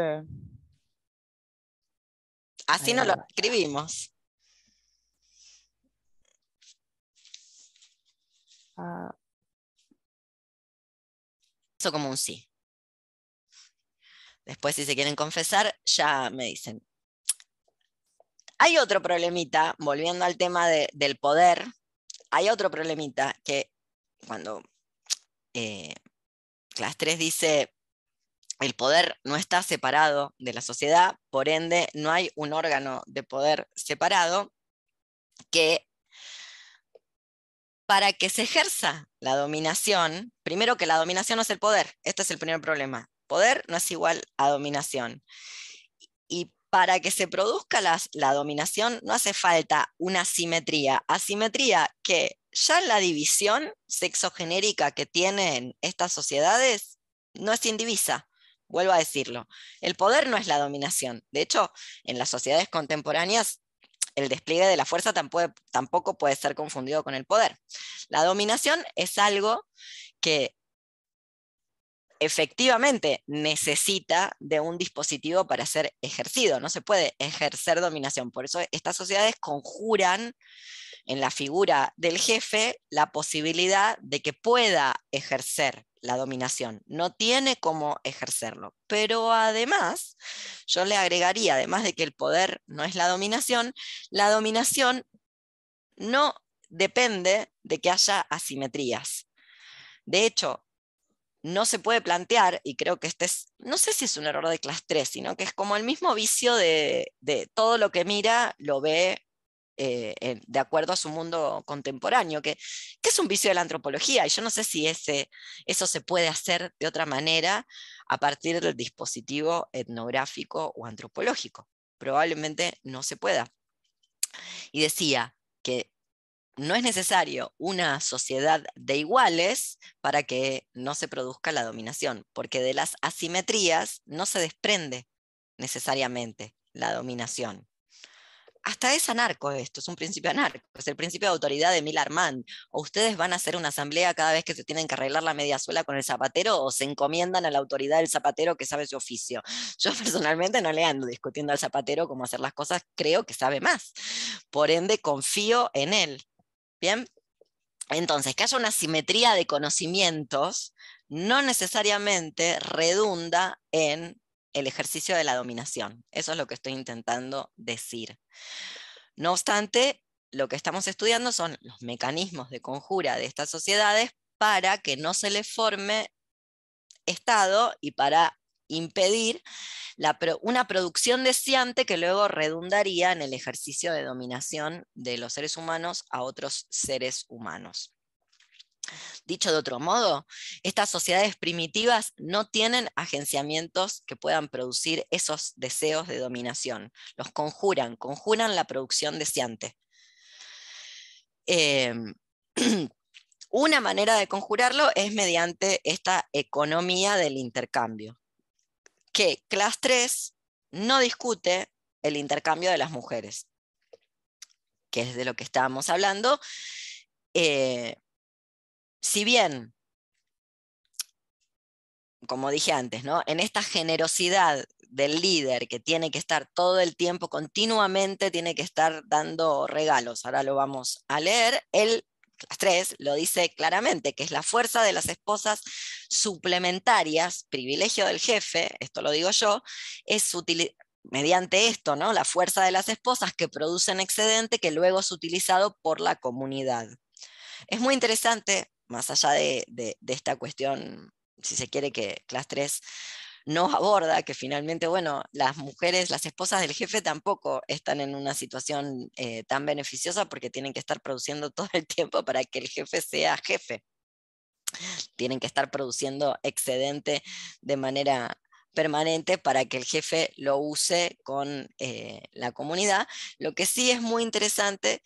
Así nos lo escribimos. Ah. Eso como un sí. Después, si se quieren confesar, ya me dicen. Hay otro problemita, volviendo al tema del poder, hay otro problemita que cuando eh, Class 3 dice el poder no está separado de la sociedad, por ende no hay un órgano de poder separado que para que se ejerza la dominación, primero que la dominación no es el poder, este es el primer problema. Poder no es igual a dominación. Y para que se produzca la dominación no hace falta una simetría. Asimetría que ya la división sexogenérica que tienen estas sociedades no es indivisa. Vuelvo a decirlo. El poder no es la dominación. De hecho, en las sociedades contemporáneas, el despliegue de la fuerza tampoco puede ser confundido con el poder. La dominación es algo que efectivamente necesita de un dispositivo para ser ejercido. No se puede ejercer dominación. Por eso estas sociedades conjuran en la figura del jefe la posibilidad de que pueda ejercer la dominación. No tiene cómo ejercerlo. Pero además, yo le agregaría, además de que el poder no es la dominación, la dominación no depende de que haya asimetrías. De hecho, no se puede plantear, y creo que este es, no sé si es un error de clase 3, sino que es como el mismo vicio de, de todo lo que mira lo ve eh, de acuerdo a su mundo contemporáneo, que, es un vicio de la antropología, y yo no sé si ese, eso se puede hacer de otra manera a partir del dispositivo etnográfico o antropológico. Probablemente no se pueda. Y decía que no es necesario una sociedad de iguales para que no se produzca la dominación, porque de las asimetrías no se desprende necesariamente la dominación hasta es anarco esto, es un principio anarco, es el principio de autoridad de Milarman. O ustedes van a hacer una asamblea cada vez que se tienen que arreglar la media suela con el zapatero o se encomiendan a la autoridad del zapatero que sabe su oficio. Yo personalmente no le ando discutiendo al zapatero cómo hacer las cosas, creo que sabe más. Por ende, confío en él. Bien, entonces, que haya una simetría de conocimientos no necesariamente redunda en el ejercicio de la dominación. Eso es lo que estoy intentando decir. No obstante, lo que estamos estudiando son los mecanismos de conjura de estas sociedades para que no se les forme Estado y para impedir una producción deseante que luego redundaría en el ejercicio de dominación de los seres humanos a otros seres humanos. Dicho de otro modo, estas sociedades primitivas no tienen agenciamientos que puedan producir esos deseos de dominación. Los conjuran, conjuran la producción deseante. Em, una manera de conjurarlo es mediante esta economía del intercambio, que Class 3 no discute el intercambio de las mujeres, que es de lo que estábamos hablando. Eh, si bien, como dije antes, ¿no? en esta generosidad del líder que tiene que estar todo el tiempo, continuamente tiene que estar dando regalos, ahora lo vamos a leer, él las tres lo dice claramente, que es la fuerza de las esposas suplementarias, privilegio del jefe, esto lo digo yo, es mediante esto, ¿no? La fuerza de las esposas que producen excedente que luego es utilizado por la comunidad. Es muy interesante más allá de, esta cuestión, si se quiere, que Class 3 no aborda, que finalmente, bueno, las mujeres, las esposas del jefe tampoco están en una situación eh, tan beneficiosa porque tienen que estar produciendo todo el tiempo para que el jefe sea jefe. Tienen que estar produciendo excedente de manera permanente para que el jefe lo use con eh, la comunidad. Lo que sí es muy interesante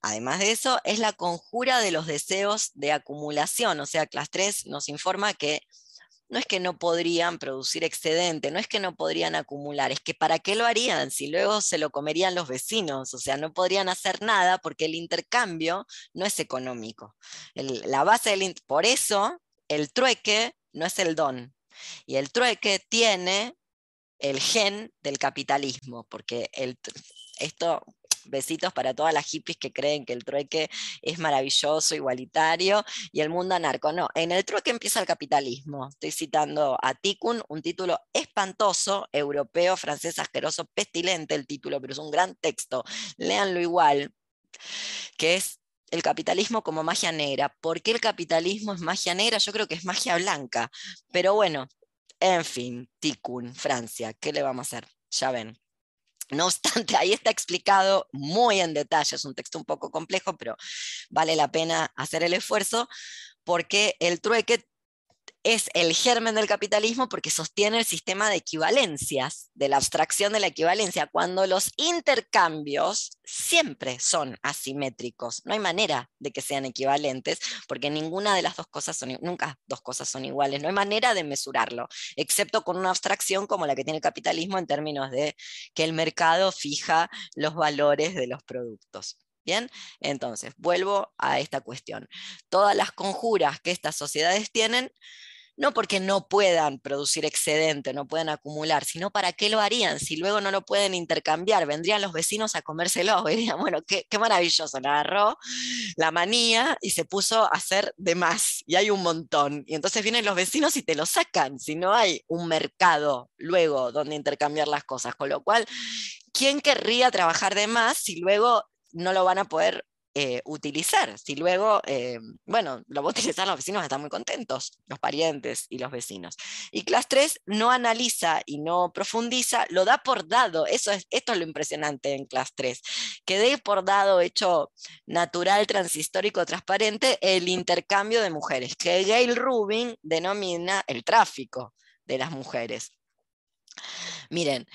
Además de eso, es la conjura de los deseos de acumulación. O sea, Class 3 nos informa que no es que no podrían producir excedente, no es que no podrían acumular, es que para qué lo harían si luego se lo comerían los vecinos, o sea, no podrían hacer nada porque el intercambio no es económico. la base del por eso el trueque no es el don y el trueque tiene el gen del capitalismo, porque el, esto Besitos para todas las hippies que creen que el trueque es maravilloso, igualitario y el mundo anarco. No, en el trueque empieza el capitalismo. Estoy citando a Tikkun, un título espantoso, europeo, francés, asqueroso, pestilente el título, pero es un gran texto. Léanlo igual, que es el capitalismo como magia negra. ¿Por qué el capitalismo es magia negra? Yo creo que es magia blanca. Pero bueno, en fin, Tikkun, Francia, ¿qué le vamos a hacer? Ya ven. No obstante, ahí está explicado muy en detalle, es un texto un poco complejo, pero vale la pena hacer el esfuerzo porque el trueque es el germen del capitalismo porque sostiene el sistema de equivalencias, de la abstracción de la equivalencia, cuando los intercambios siempre son asimétricos. No hay manera de que sean equivalentes porque ninguna de las dos cosas son, nunca dos cosas son iguales, no hay manera de mesurarlo, excepto con una abstracción como la que tiene el capitalismo en términos de que el mercado fija los valores de los productos. Bien, entonces vuelvo a esta cuestión. Todas las conjuras que estas sociedades tienen no porque no puedan producir excedente, no puedan acumular, sino para qué lo harían si luego no lo pueden intercambiar. Vendrían los vecinos a comérselo y dirían, bueno, qué, maravilloso, le agarró la manía y se puso a hacer de más, y hay un montón. Y entonces vienen los vecinos y te lo sacan, si no hay un mercado luego donde intercambiar las cosas. Con lo cual, ¿quién querría trabajar de más si luego no lo van a poder eh, utilizar. Si luego, eh, bueno, lo va a utilizar los vecinos, están muy contentos, los parientes y los vecinos. Y clase 3 no analiza y no profundiza, lo da por dado. Eso es, esto es lo impresionante en clase 3, que dé por dado, hecho natural, transhistórico, transparente, el intercambio de mujeres, que Gail Rubin denomina el tráfico de las mujeres. Miren,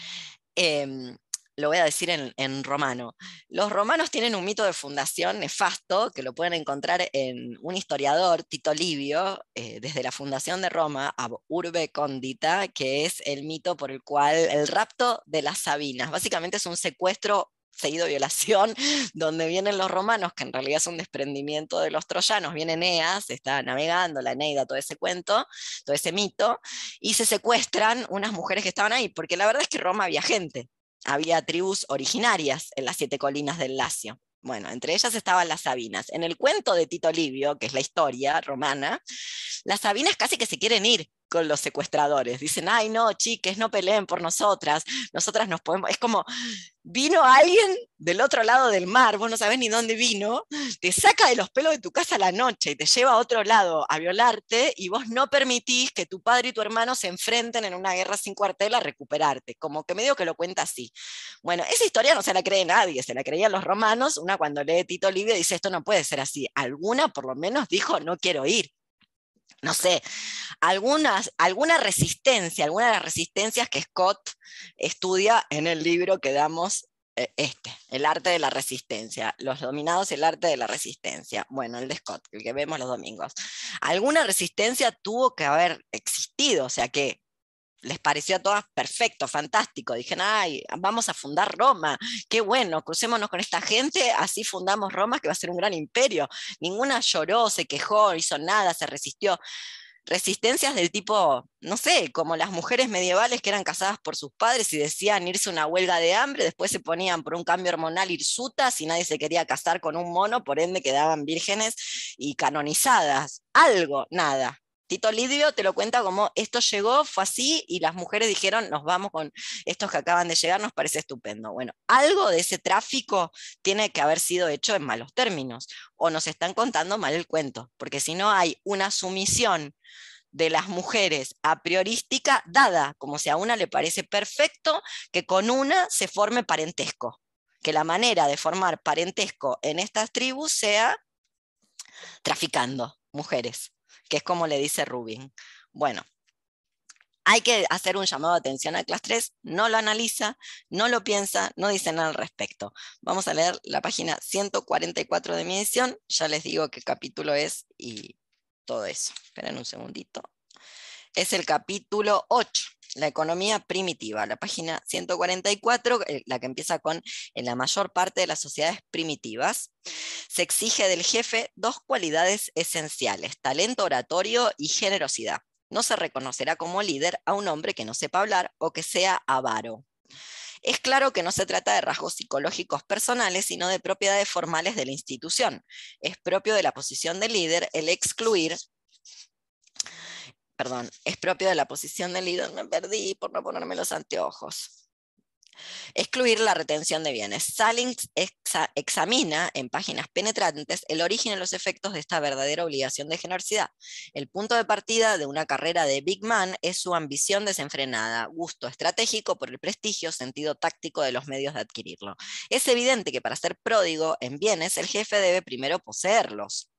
em, lo voy a decir en, romano. Los romanos tienen un mito de fundación nefasto que lo pueden encontrar en un historiador, Tito Livio, eh, desde la fundación de Roma, a Urbe Condita, que es el mito por el cual el rapto de las Sabinas, básicamente es un secuestro seguido violación, donde vienen los romanos, que en realidad es un desprendimiento de los troyanos, viene Eneas, está navegando, la Eneida, todo ese cuento, todo ese mito, y se secuestran unas mujeres que estaban ahí, porque la verdad es que Roma había gente, había tribus originarias en las siete colinas del Lacio. Bueno, entre ellas estaban las Sabinas. En el cuento de Tito Livio, que es la historia romana, las Sabinas casi que se quieren ir con los secuestradores. Dicen, ay, no, chiques, no peleen por nosotras, nosotras nos podemos. Es como, vino alguien del otro lado del mar, vos no sabés ni dónde vino, te saca de los pelos de tu casa la noche y te lleva a otro lado a violarte y vos no permitís que tu padre y tu hermano se enfrenten en una guerra sin cuartel a recuperarte. Como que medio que lo cuenta así. Bueno, esa historia no se la cree nadie, se la creían los romanos. Una cuando lee Tito Livio dice, esto no puede ser así. Alguna por lo menos dijo, no quiero ir no sé, algunas, alguna resistencia, algunas de las resistencias que Scott estudia en el libro que damos eh, este, el arte de la resistencia, los dominados el arte de la resistencia. Bueno, el de Scott, el que vemos los domingos. Alguna resistencia tuvo que haber existido, o sea que les pareció a todas perfecto, fantástico. Dijeron, ay, vamos a fundar Roma, qué bueno, crucémonos con esta gente, así fundamos Roma, que va a ser un gran imperio. Ninguna lloró, se quejó, hizo nada, se resistió. Resistencias del tipo, no sé, como las mujeres medievales que eran casadas por sus padres y decían irse a una huelga de hambre, después se ponían por un cambio hormonal hirsutas y nadie se quería casar con un mono, por ende quedaban vírgenes y canonizadas. Algo, nada, Tito Lidio te lo cuenta como esto llegó, fue así, y las mujeres dijeron, nos vamos con estos que acaban de llegar, nos parece estupendo. Bueno, algo de ese tráfico tiene que haber sido hecho en malos términos, o nos están contando mal el cuento, porque si no hay una sumisión de las mujeres a priorística dada, como si a una le parece perfecto que con una se forme parentesco, que la manera de formar parentesco en estas tribus sea traficando mujeres que es como le dice Rubin. Bueno, hay que hacer un llamado de atención a clase 3, no lo analiza, no lo piensa, no dice nada al respecto. Vamos a leer la página 144 de mi edición, ya les digo qué capítulo es y todo eso. Esperen un segundito. Es el capítulo 8 la economía primitiva, la página 144, eh, la que empieza con en la mayor parte de las sociedades primitivas, se exige del jefe dos cualidades esenciales, talento oratorio y generosidad. No se reconocerá como líder a un hombre que no sepa hablar o que sea avaro. Es claro que no se trata de rasgos psicológicos personales, sino de propiedades formales de la institución. Es propio de la posición del líder el excluir perdón, es propio de la posición del líder, me perdí por no ponerme los anteojos. Excluir la retención de bienes. Salings examina en páginas penetrantes el origen y los efectos de esta verdadera obligación de generosidad. El punto de partida de una carrera de Big Man es su ambición desenfrenada, gusto estratégico por el prestigio, sentido táctico de los medios de adquirirlo. Es evidente que para ser pródigo en bienes, el jefe debe primero poseerlos.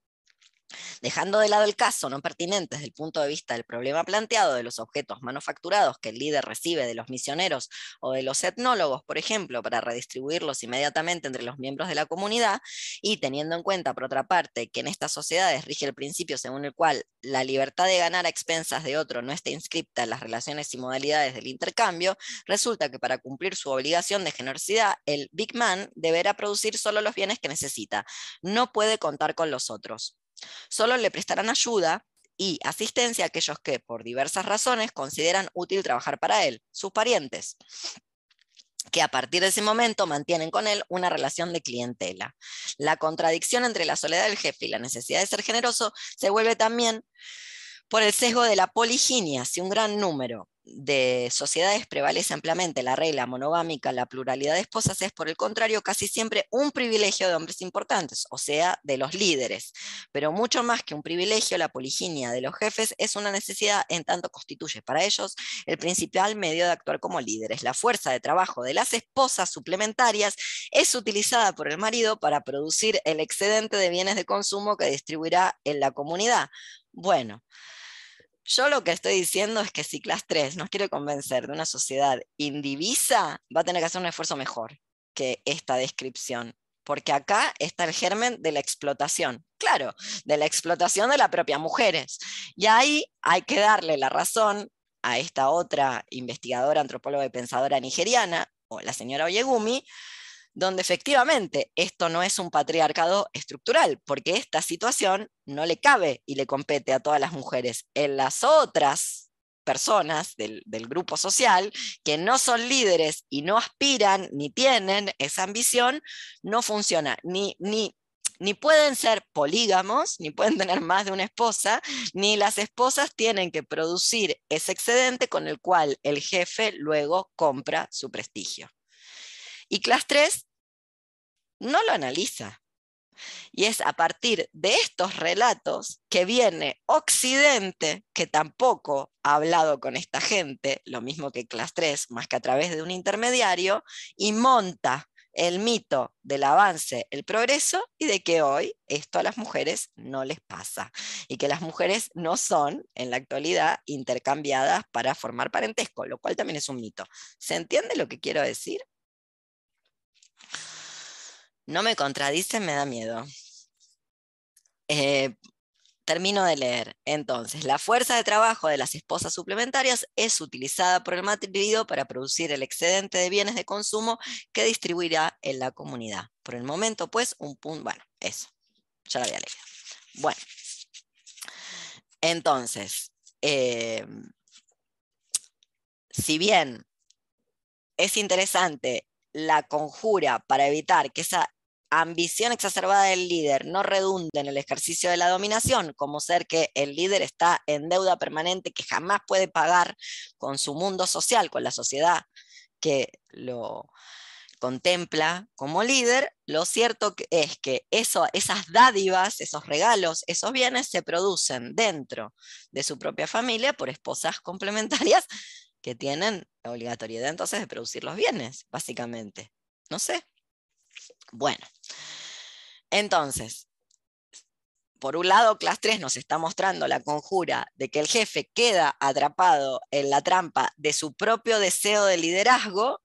Dejando de lado el caso no pertinente desde el punto de vista del problema planteado de los objetos manufacturados que el líder recibe de los misioneros o de los etnólogos, por ejemplo, para redistribuirlos inmediatamente entre los miembros de la comunidad, y teniendo en cuenta, por otra parte, que en estas sociedades rige el principio según el cual la libertad de ganar a expensas de otro no está inscripta en las relaciones y modalidades del intercambio, resulta que para cumplir su obligación de generosidad, el Big Man deberá producir solo los bienes que necesita, no puede contar con los otros. Solo le prestarán ayuda y asistencia a aquellos que, por diversas razones, consideran útil trabajar para él, sus parientes que a partir de ese momento mantienen con él una relación de clientela. La contradicción entre la soledad del jefe y la necesidad de ser generoso se vuelve también por el sesgo de la poliginia. Si un gran número de sociedades prevalece ampliamente la regla monogámica, la pluralidad de esposas es, por el contrario, casi siempre un privilegio de hombres importantes, o sea, de los líderes. Pero mucho más que un privilegio, la poliginia de los jefes es una necesidad en tanto constituye para ellos el principal medio de actuar como líderes. La fuerza de trabajo de las esposas suplementarias es utilizada por el marido para producir el excedente de bienes de consumo que distribuirá en la comunidad. Bueno, yo lo que estoy diciendo es que si Class 3 nos quiere convencer de una sociedad indivisa, va a tener que hacer un esfuerzo mejor que esta descripción, porque acá está el germen de la explotación, claro, de la explotación de las propias mujeres. Y ahí hay que darle la razón a esta otra investigadora, antropóloga y pensadora nigeriana, o la señora Oyegumi, donde efectivamente esto no es un patriarcado estructural, porque esta situación no le cabe y le compete a todas las mujeres. En las otras personas del, grupo social que no son líderes y no aspiran ni tienen esa ambición, no funciona. Ni, ni, ni pueden ser polígamos, ni pueden tener más de una esposa, ni las esposas tienen que producir ese excedente con el cual el jefe luego compra su prestigio. Y Class 3 no lo analiza. Y es a partir de estos relatos que viene Occidente, que tampoco ha hablado con esta gente, lo mismo que Class 3, más que a través de un intermediario, y monta el mito del avance, el progreso y de que hoy esto a las mujeres no les pasa y que las mujeres no son en la actualidad intercambiadas para formar parentesco, lo cual también es un mito. ¿Se entiende lo que quiero decir? No me contradice, me da miedo. Eh, termino de leer. Entonces, la fuerza de trabajo de las esposas suplementarias es utilizada por el marido para producir el excedente de bienes de consumo que distribuirá en la comunidad. Por el momento, pues, un punto, bueno, eso, ya lo había leído. Bueno, entonces, em, si bien es interesante la conjura para evitar que esa ambición exacerbada del líder no redunde en el ejercicio de la dominación, como ser que el líder está en deuda permanente que jamás puede pagar con su mundo social, con la sociedad que lo contempla como líder, lo cierto es que eso, esas dádivas, esos regalos, esos bienes se producen dentro de su propia familia por esposas complementarias que tienen la obligatoriedad entonces de producir los bienes, básicamente. No sé. Bueno, entonces, por un lado, Class 3 nos está mostrando la conjura de que el jefe queda atrapado en la trampa de su propio deseo de liderazgo,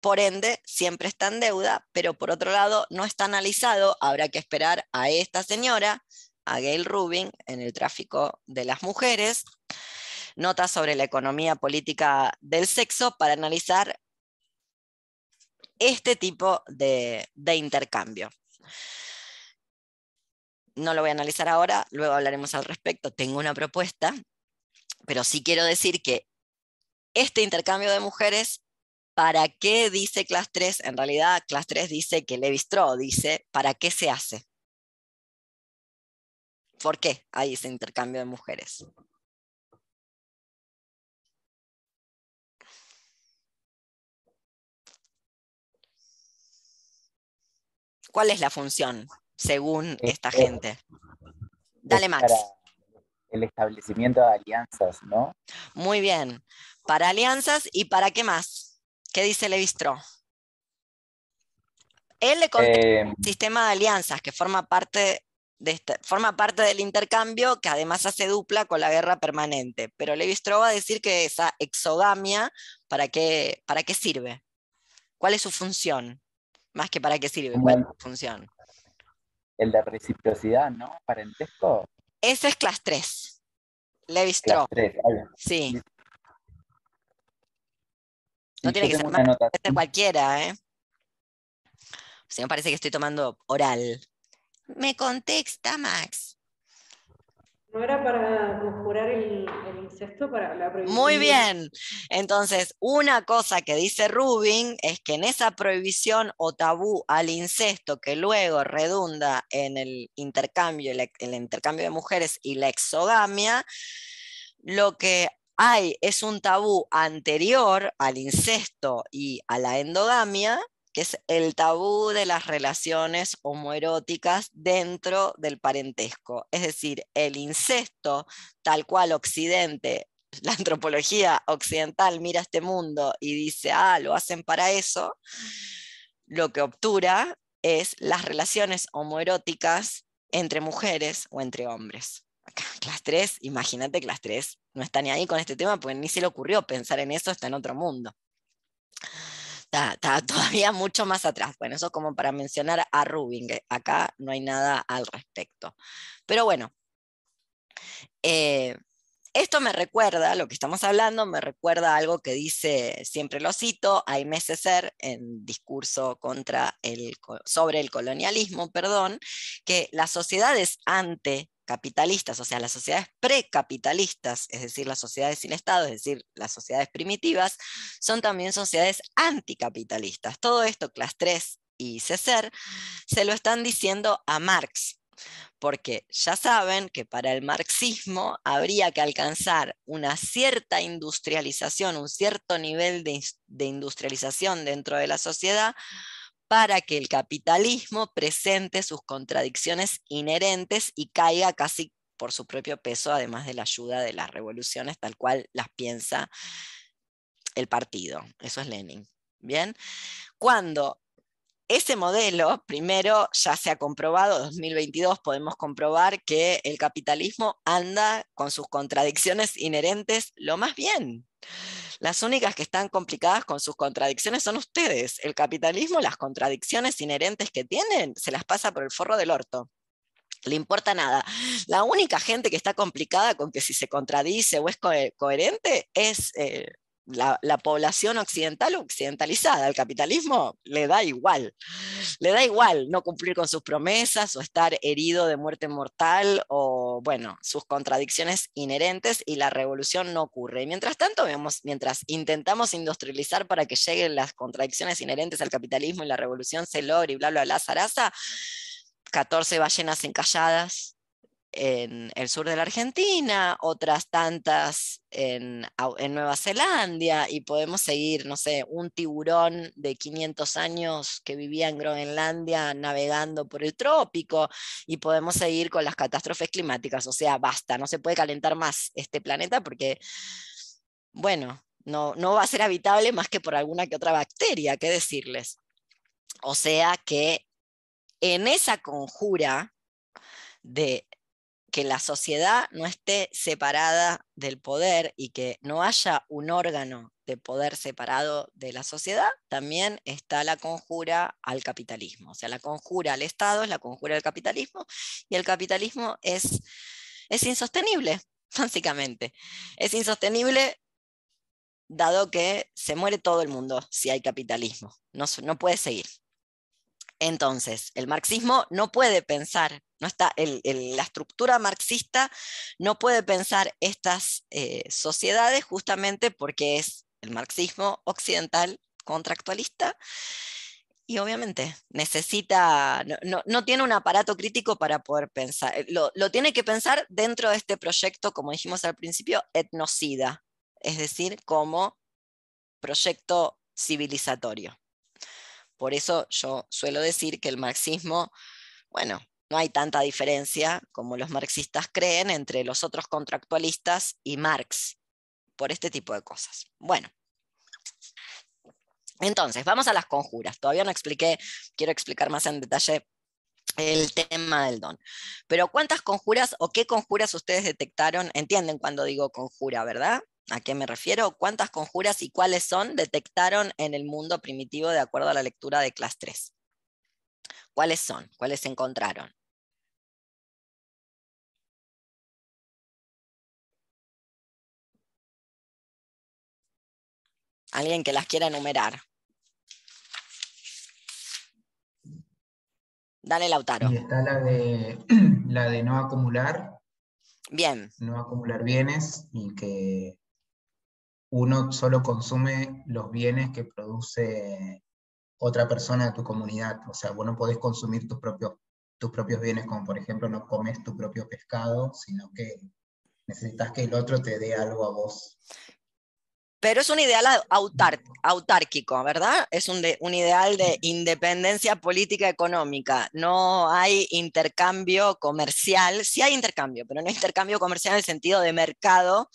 por ende, siempre está en deuda, pero por otro lado, no está analizado, habrá que esperar a esta señora, a Gail Rubin, en el tráfico de las mujeres, nota sobre la economía política del sexo para analizar este tipo de, intercambio. No lo voy a analizar ahora, luego hablaremos al respecto. Tengo una propuesta, pero sí quiero decir que este intercambio de mujeres ¿Para qué dice clase 3? En realidad, clase 3 dice que Levi Strauss dice, ¿para qué se hace? ¿Por qué hay ese intercambio de mujeres? ¿Cuál es la función según esta gente? Dale, Max. el establecimiento de alianzas, ¿no? Muy bien. Para alianzas y para qué más? ¿Qué dice Levistro? Él le contesta un eh, sistema de alianzas que forma parte, de este, forma parte del intercambio que además hace dupla con la guerra permanente. Pero Levistro va a decir que esa exogamia, ¿para qué, para qué sirve? ¿Cuál es su función? Más que para qué sirve, ¿cuál función? El de reciprocidad, ¿no? Parentesco. Ese es clase 3. Levi Strauss. Sí. No tiene que ser más cualquiera, ¿eh? O me parece que estoy tomando oral. Me contexta, Max. ¿No era para conjurar el, Muy bien. Entonces, una cosa que dice Rubin es que en esa prohibición o tabú al incesto que luego redunda en el intercambio, el intercambio de mujeres y la exogamia, lo que hay es un tabú anterior al incesto y a la endogamia que es el tabú de las relaciones homoeróticas dentro del parentesco. Es decir, el incesto, tal cual Occidente, la antropología occidental mira este mundo y dice, ah, lo hacen para eso, lo que obtura es las relaciones homoeróticas entre mujeres o entre hombres. Clase 3, imagínate que clase 3 no está ni ahí con este tema porque ni se le ocurrió pensar en eso, está en otro mundo está, todavía mucho más atrás. Bueno, eso como para mencionar a Rubin, que acá no hay nada al respecto. Pero bueno, eh, esto me recuerda, lo que estamos hablando, me recuerda algo que dice, siempre lo cito, Aimé Césaire en discurso contra el, sobre el colonialismo, perdón, que las sociedades ante capitalistas, o sea, las sociedades precapitalistas, es decir, las sociedades sin Estado, es decir, las sociedades primitivas, son también sociedades anticapitalistas. Todo esto, Class 3 y César, se lo están diciendo a Marx, porque ya saben que para el marxismo habría que alcanzar una cierta industrialización, un cierto nivel de, industrialización dentro de la sociedad para que el capitalismo presente sus contradicciones inherentes y caiga casi por su propio peso, además de la ayuda de las revoluciones tal cual las piensa el partido. Eso es Lenin. Bien, cuando ese modelo, primero, ya se ha comprobado, 2022 podemos comprobar que el capitalismo anda con sus contradicciones inherentes lo más bien. Las únicas que están complicadas con sus contradicciones son ustedes. El capitalismo, las contradicciones inherentes que tienen, se las pasa por el forro del orto. Le importa nada. La única gente que está complicada con que si se contradice o es coherente es eh, la, población occidental occidentalizada. Al capitalismo le da igual. Le da igual no cumplir con sus promesas o estar herido de muerte mortal o, bueno, sus contradicciones inherentes y la revolución no ocurre. mientras tanto, vemos, mientras intentamos industrializar para que lleguen las contradicciones inherentes al capitalismo y la revolución se logre y bla, bla, bla, zaraza, 14 ballenas encalladas, en el sur de la Argentina, otras tantas en, Nueva Zelanda, y podemos seguir, no sé, un tiburón de 500 años que vivía en Groenlandia navegando por el trópico, y podemos seguir con las catástrofes climáticas. O sea, basta, no se puede calentar más este planeta porque, bueno, no, no va a ser habitable más que por alguna que otra bacteria, ¿qué decirles? O sea que en esa conjura de que la sociedad no esté separada del poder y que no haya un órgano de poder separado de la sociedad, también está la conjura al capitalismo. O sea, la conjura al Estado es la conjura del capitalismo y el capitalismo es, es insostenible, básicamente. Es insostenible dado que se muere todo el mundo si hay capitalismo. No, no puede seguir. Entonces, el marxismo no puede pensar, no está, la estructura marxista no puede pensar estas eh, sociedades justamente porque es el marxismo occidental contractualista y obviamente necesita, no, tiene un aparato crítico para poder pensar, eh, lo, lo, tiene que pensar dentro de este proyecto, como dijimos al principio, etnocida, es decir, como proyecto civilizatorio. Por eso yo suelo decir que el marxismo, bueno, no hay tanta diferencia como los marxistas creen entre los otros contractualistas y Marx, por este tipo de cosas. Bueno, entonces, vamos a las conjuras. Todavía no expliqué, quiero explicar más en detalle el tema del don. Pero ¿cuántas conjuras o qué conjuras ustedes detectaron? Entienden cuando digo conjura, ¿verdad? ¿A qué me refiero? ¿Cuántas conjuras y cuáles son detectaron en el mundo primitivo de acuerdo a la lectura de clase 3? ¿Cuáles son? ¿Cuáles encontraron? Alguien que las quiera enumerar. Dale, Lautaro. Y está la de, la de no acumular. Bien. No acumular bienes y que uno solo consume los bienes que produce otra persona de tu comunidad. O sea, vos no podés consumir tus propios, tus propios bienes, como por ejemplo no comes tu propio pescado, sino que necesitas que el otro te dé algo a vos. Pero es un ideal autárquico, ¿verdad? Es un, un, ideal de independencia política económica. No hay intercambio comercial, sí hay intercambio, pero no hay intercambio comercial en el sentido de mercado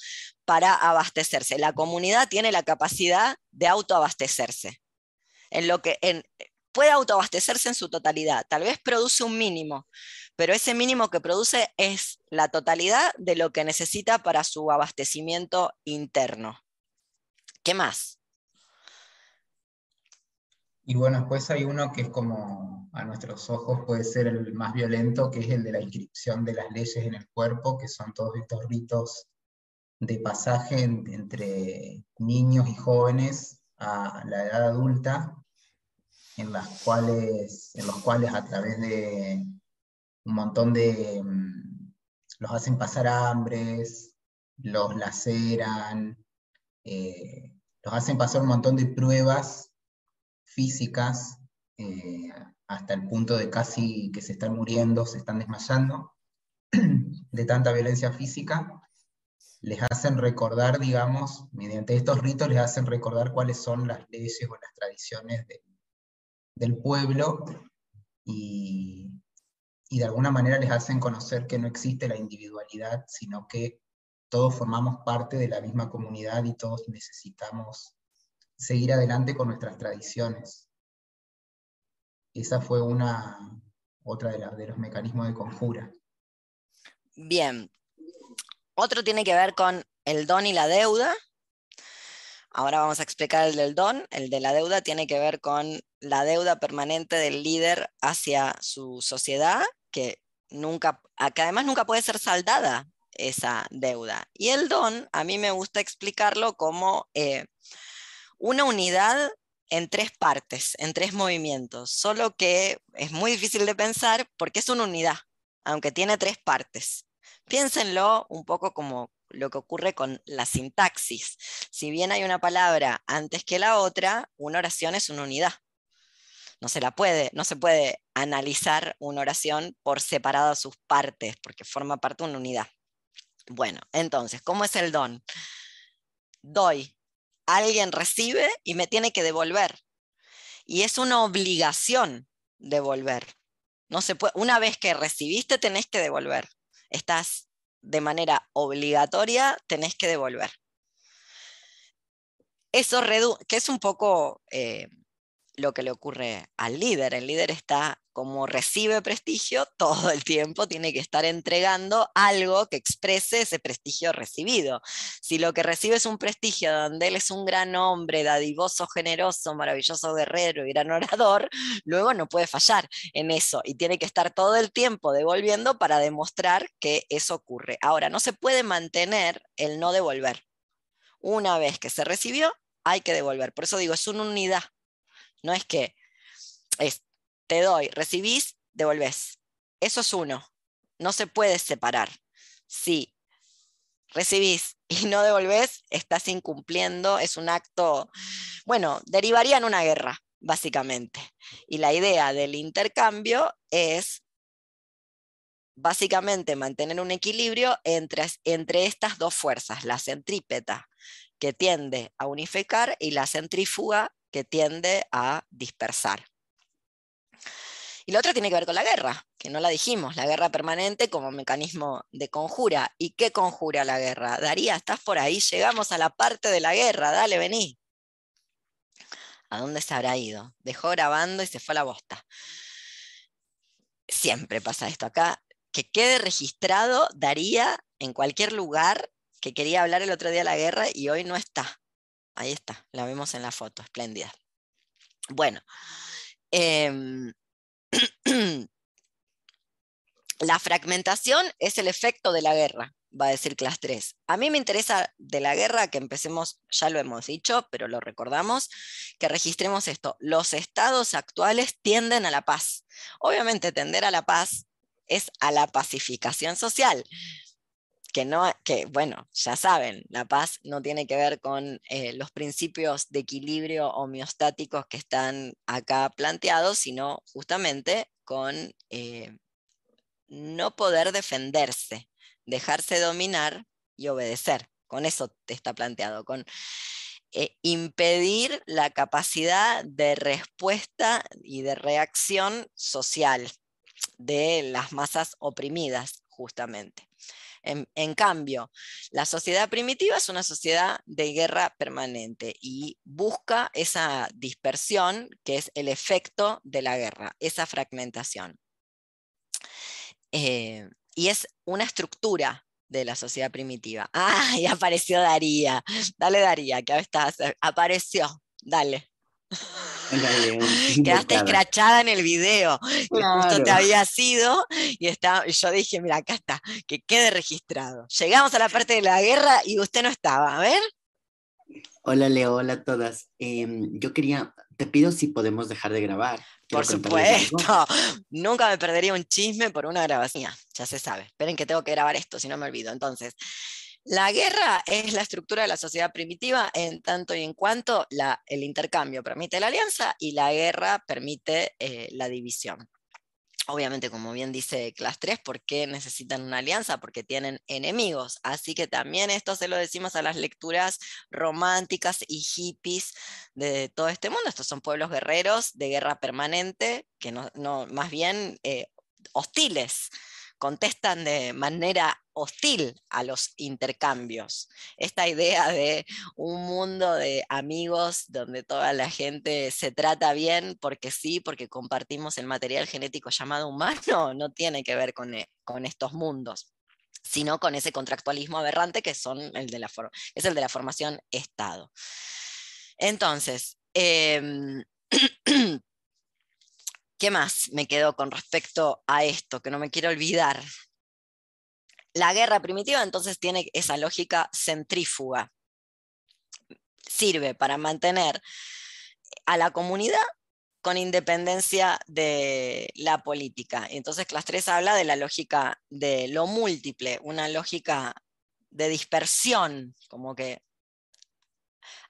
para abastecerse. La comunidad tiene la capacidad de autoabastecerse. En lo que puede autoabastecerse en su totalidad. Tal vez produce un mínimo, pero ese mínimo que produce es la totalidad de lo que necesita para su abastecimiento interno. ¿Qué más? Y bueno, después hay uno que es como a nuestros ojos puede ser el más violento, que es el de la inscripción de las leyes en el cuerpo, que son todos estos ritos de pasaje entre niños y jóvenes a la edad adulta, en, en los cuales a través de un montón de... Mm, los hacen pasar hambres, los laceran, eh, los hacen pasar un montón de pruebas físicas eh, hasta el punto de casi que se están muriendo, se están desmayando de tanta violencia física, les hacen recordar, digamos, mediante estos ritos les hacen recordar cuáles son las leyes o las tradiciones del pueblo y, y de alguna manera les hacen conocer que no existe la individualidad, sino que todos formamos parte de la misma comunidad y todos necesitamos seguir adelante con nuestras tradiciones. Esa fue una, otra de, los mecanismos de conjura. Bien. Otro tiene que ver con el don y la deuda. Ahora vamos a explicar el del don. El de la deuda tiene que ver con la deuda permanente del líder hacia su sociedad, que nunca, que además nunca puede ser saldada esa deuda. Y el don, a mí me gusta explicarlo como eh, una unidad en tres partes, en tres movimientos, solo que es muy difícil de pensar porque es una unidad, aunque tiene tres partes. Piénsenlo un poco como lo que ocurre con la sintaxis. Si bien hay una palabra antes que la otra, una oración es una unidad. No se la puede, no se puede analizar una oración por separado sus partes, porque forma parte de una unidad. Bueno, entonces, ¿cómo es el don? Doy, alguien recibe y me tiene que devolver. Y es una obligación devolver. No se puede, una vez que recibiste, tenés que devolver. Estás de manera obligatoria, tenés que devolver. Eso que es un poco eh, lo que le ocurre al líder. El líder está como recibe prestigio todo el tiempo, tiene que estar entregando algo que exprese ese prestigio recibido. Si lo que recibe es un prestigio donde él es un gran hombre, dadivoso, generoso, maravilloso guerrero y gran orador, luego no puede fallar en eso y tiene que estar todo el tiempo devolviendo para demostrar que eso ocurre. Ahora, no se puede mantener el no devolver. Una vez que se recibió, hay que devolver. Por eso digo, es una unidad no es que es, te doy, recibís, devolvés. Eso es uno. No se puede separar. Si recibís y no devolvés, estás incumpliendo, es un acto, bueno, derivaría en una guerra, básicamente. Y la idea del intercambio es básicamente mantener un equilibrio entre, entre estas dos fuerzas, la centrípeta, que tiende a unificar, y la centrífuga, que tiende a dispersar. Y la otra tiene que ver con la guerra, que no la dijimos, la guerra permanente como mecanismo de conjura. ¿Y qué conjura la guerra? Daría, estás por ahí, llegamos a la parte de la guerra, dale, vení. ¿A dónde se habrá ido? Dejó grabando y se fue a la bosta. Siempre pasa esto acá. Que quede registrado Daría en cualquier lugar que quería hablar el otro día de la guerra y hoy no está. Ahí está, la vemos en la foto, espléndida. Bueno, em, la fragmentación es el efecto de la guerra, va a decir clase 3. A mí me interesa de la guerra que empecemos, ya lo hemos dicho, pero lo recordamos, que registremos esto. Los estados actuales tienden a la paz. Obviamente tender a la paz es a la pacificación social. Que no, que bueno, ya saben, la paz no tiene que ver con eh, los principios de equilibrio homeostáticos que están acá planteados, sino justamente con eh, no poder defenderse, dejarse dominar y obedecer. Con eso te está planteado, con eh, impedir la capacidad de respuesta y de reacción social de las masas oprimidas, justamente. En, cambio, la sociedad primitiva es una sociedad de guerra permanente y busca esa dispersión que es el efecto de la guerra, esa fragmentación. Eh, y es una estructura de la sociedad primitiva. ¡Ah! Apareció Daría. Dale, Daría, que estás. Apareció. Dale. Quedaste escrachada en el video. Justo te había sido y, está, yo dije, mira, acá está, que quede registrado. Llegamos a la parte de la guerra y usted no estaba. A ver. Hola Leo, hola a todas. Em, yo quería, te pido si podemos dejar de grabar. Por supuesto, nunca me perdería un chisme por una grabación. Ya se sabe. Esperen que tengo que grabar esto, si no me olvido. Entonces, la guerra es la estructura de la sociedad primitiva en tanto y en cuanto el intercambio permite la alianza y la guerra permite eh, la división. Obviamente, como bien dice Class 3, ¿por qué necesitan una alianza? Porque tienen enemigos. Así que también esto se lo decimos a las lecturas románticas y hippies de todo este mundo. Estos son pueblos guerreros de guerra permanente, que no, más bien eh, hostiles contestan de manera hostil a los intercambios. Esta idea de un mundo de amigos donde toda la gente se trata bien porque sí, porque compartimos el material genético llamado humano, no tiene que ver con, e, con estos mundos sino con ese contractualismo aberrante que son el de la es el de la formación Estado. Entonces, em, ¿Qué más me quedó con respecto a esto que no me quiero olvidar? La guerra primitiva entonces tiene esa lógica centrífuga. Sirve para mantener a la comunidad con independencia de la política. Entonces Class 3 habla de la lógica de lo múltiple, una lógica de dispersión, como que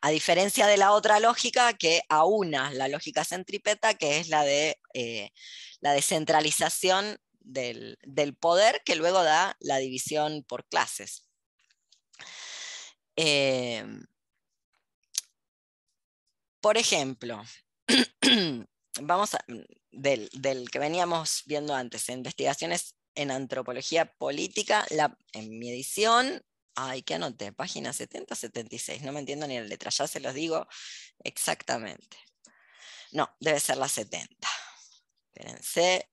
a diferencia de la otra lógica que aúna la lógica centrípeta, que es la de eh, la descentralización del, poder, que luego da la división por clases. Eh, por ejemplo, vamos a, del, que veníamos viendo antes, investigaciones en antropología política, en mi edición Ay, que anoté, página 70, 76, no me entiendo ni la letra, ya se los digo exactamente. No, debe ser la 70. Espérense.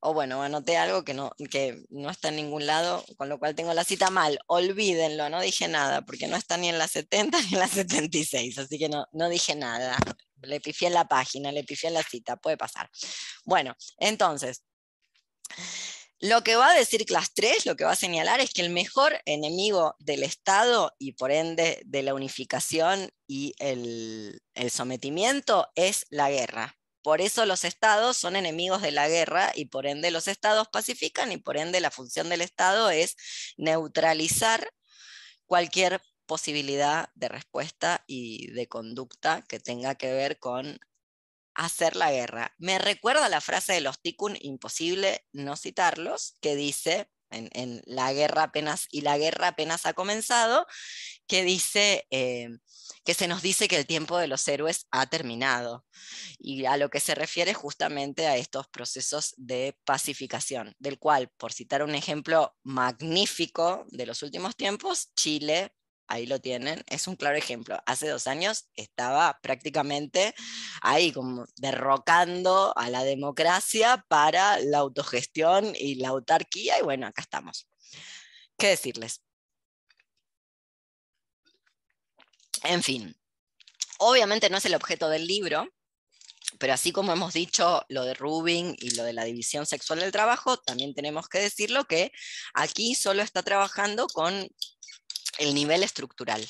O bueno, anoté algo que no, que no está en ningún lado, con lo cual tengo la cita mal. Olvídenlo, no dije nada, porque no está ni en la 70 ni en la 76, así que no, no dije nada. Le pifié en la página, le pifié en la cita, puede pasar. Bueno, entonces, lo que va a decir Class 3, lo que va a señalar es que el mejor enemigo del Estado y por ende de la unificación y el, sometimiento es la guerra. Por eso los estados son enemigos de la guerra y por ende los estados pacifican y por ende la función del estado es neutralizar cualquier posibilidad de respuesta y de conducta que tenga que ver con hacer la guerra. Me recuerda la frase de los Tikkun, imposible no citarlos, que dice, en, la guerra apenas, y la guerra apenas ha comenzado, que dice eh, que se nos dice que el tiempo de los héroes ha terminado. Y a lo que se refiere justamente a estos procesos de pacificación, del cual, por citar un ejemplo magnífico de los últimos tiempos, Chile ahí lo tienen, es un claro ejemplo. Hace dos años estaba prácticamente ahí como derrocando a la democracia para la autogestión y la autarquía y bueno, acá estamos. ¿Qué decirles? En fin, obviamente no es el objeto del libro, pero así como hemos dicho lo de Rubin y lo de la división sexual del trabajo, también tenemos que decirlo que aquí solo está trabajando con el nivel estructural.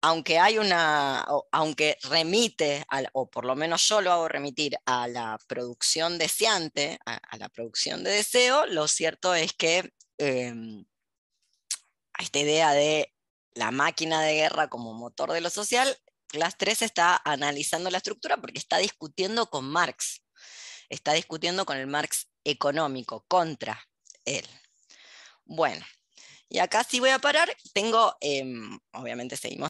Aunque hay una, aunque remite, o por lo menos yo lo hago remitir a la producción deseante, a, la producción de deseo, lo cierto es que em, esta idea de la máquina de guerra como motor de lo social, Class 3 está analizando la estructura porque está discutiendo con Marx, está discutiendo con el Marx económico, contra él. Bueno, y acá sí voy a parar. Tengo, em, obviamente seguimos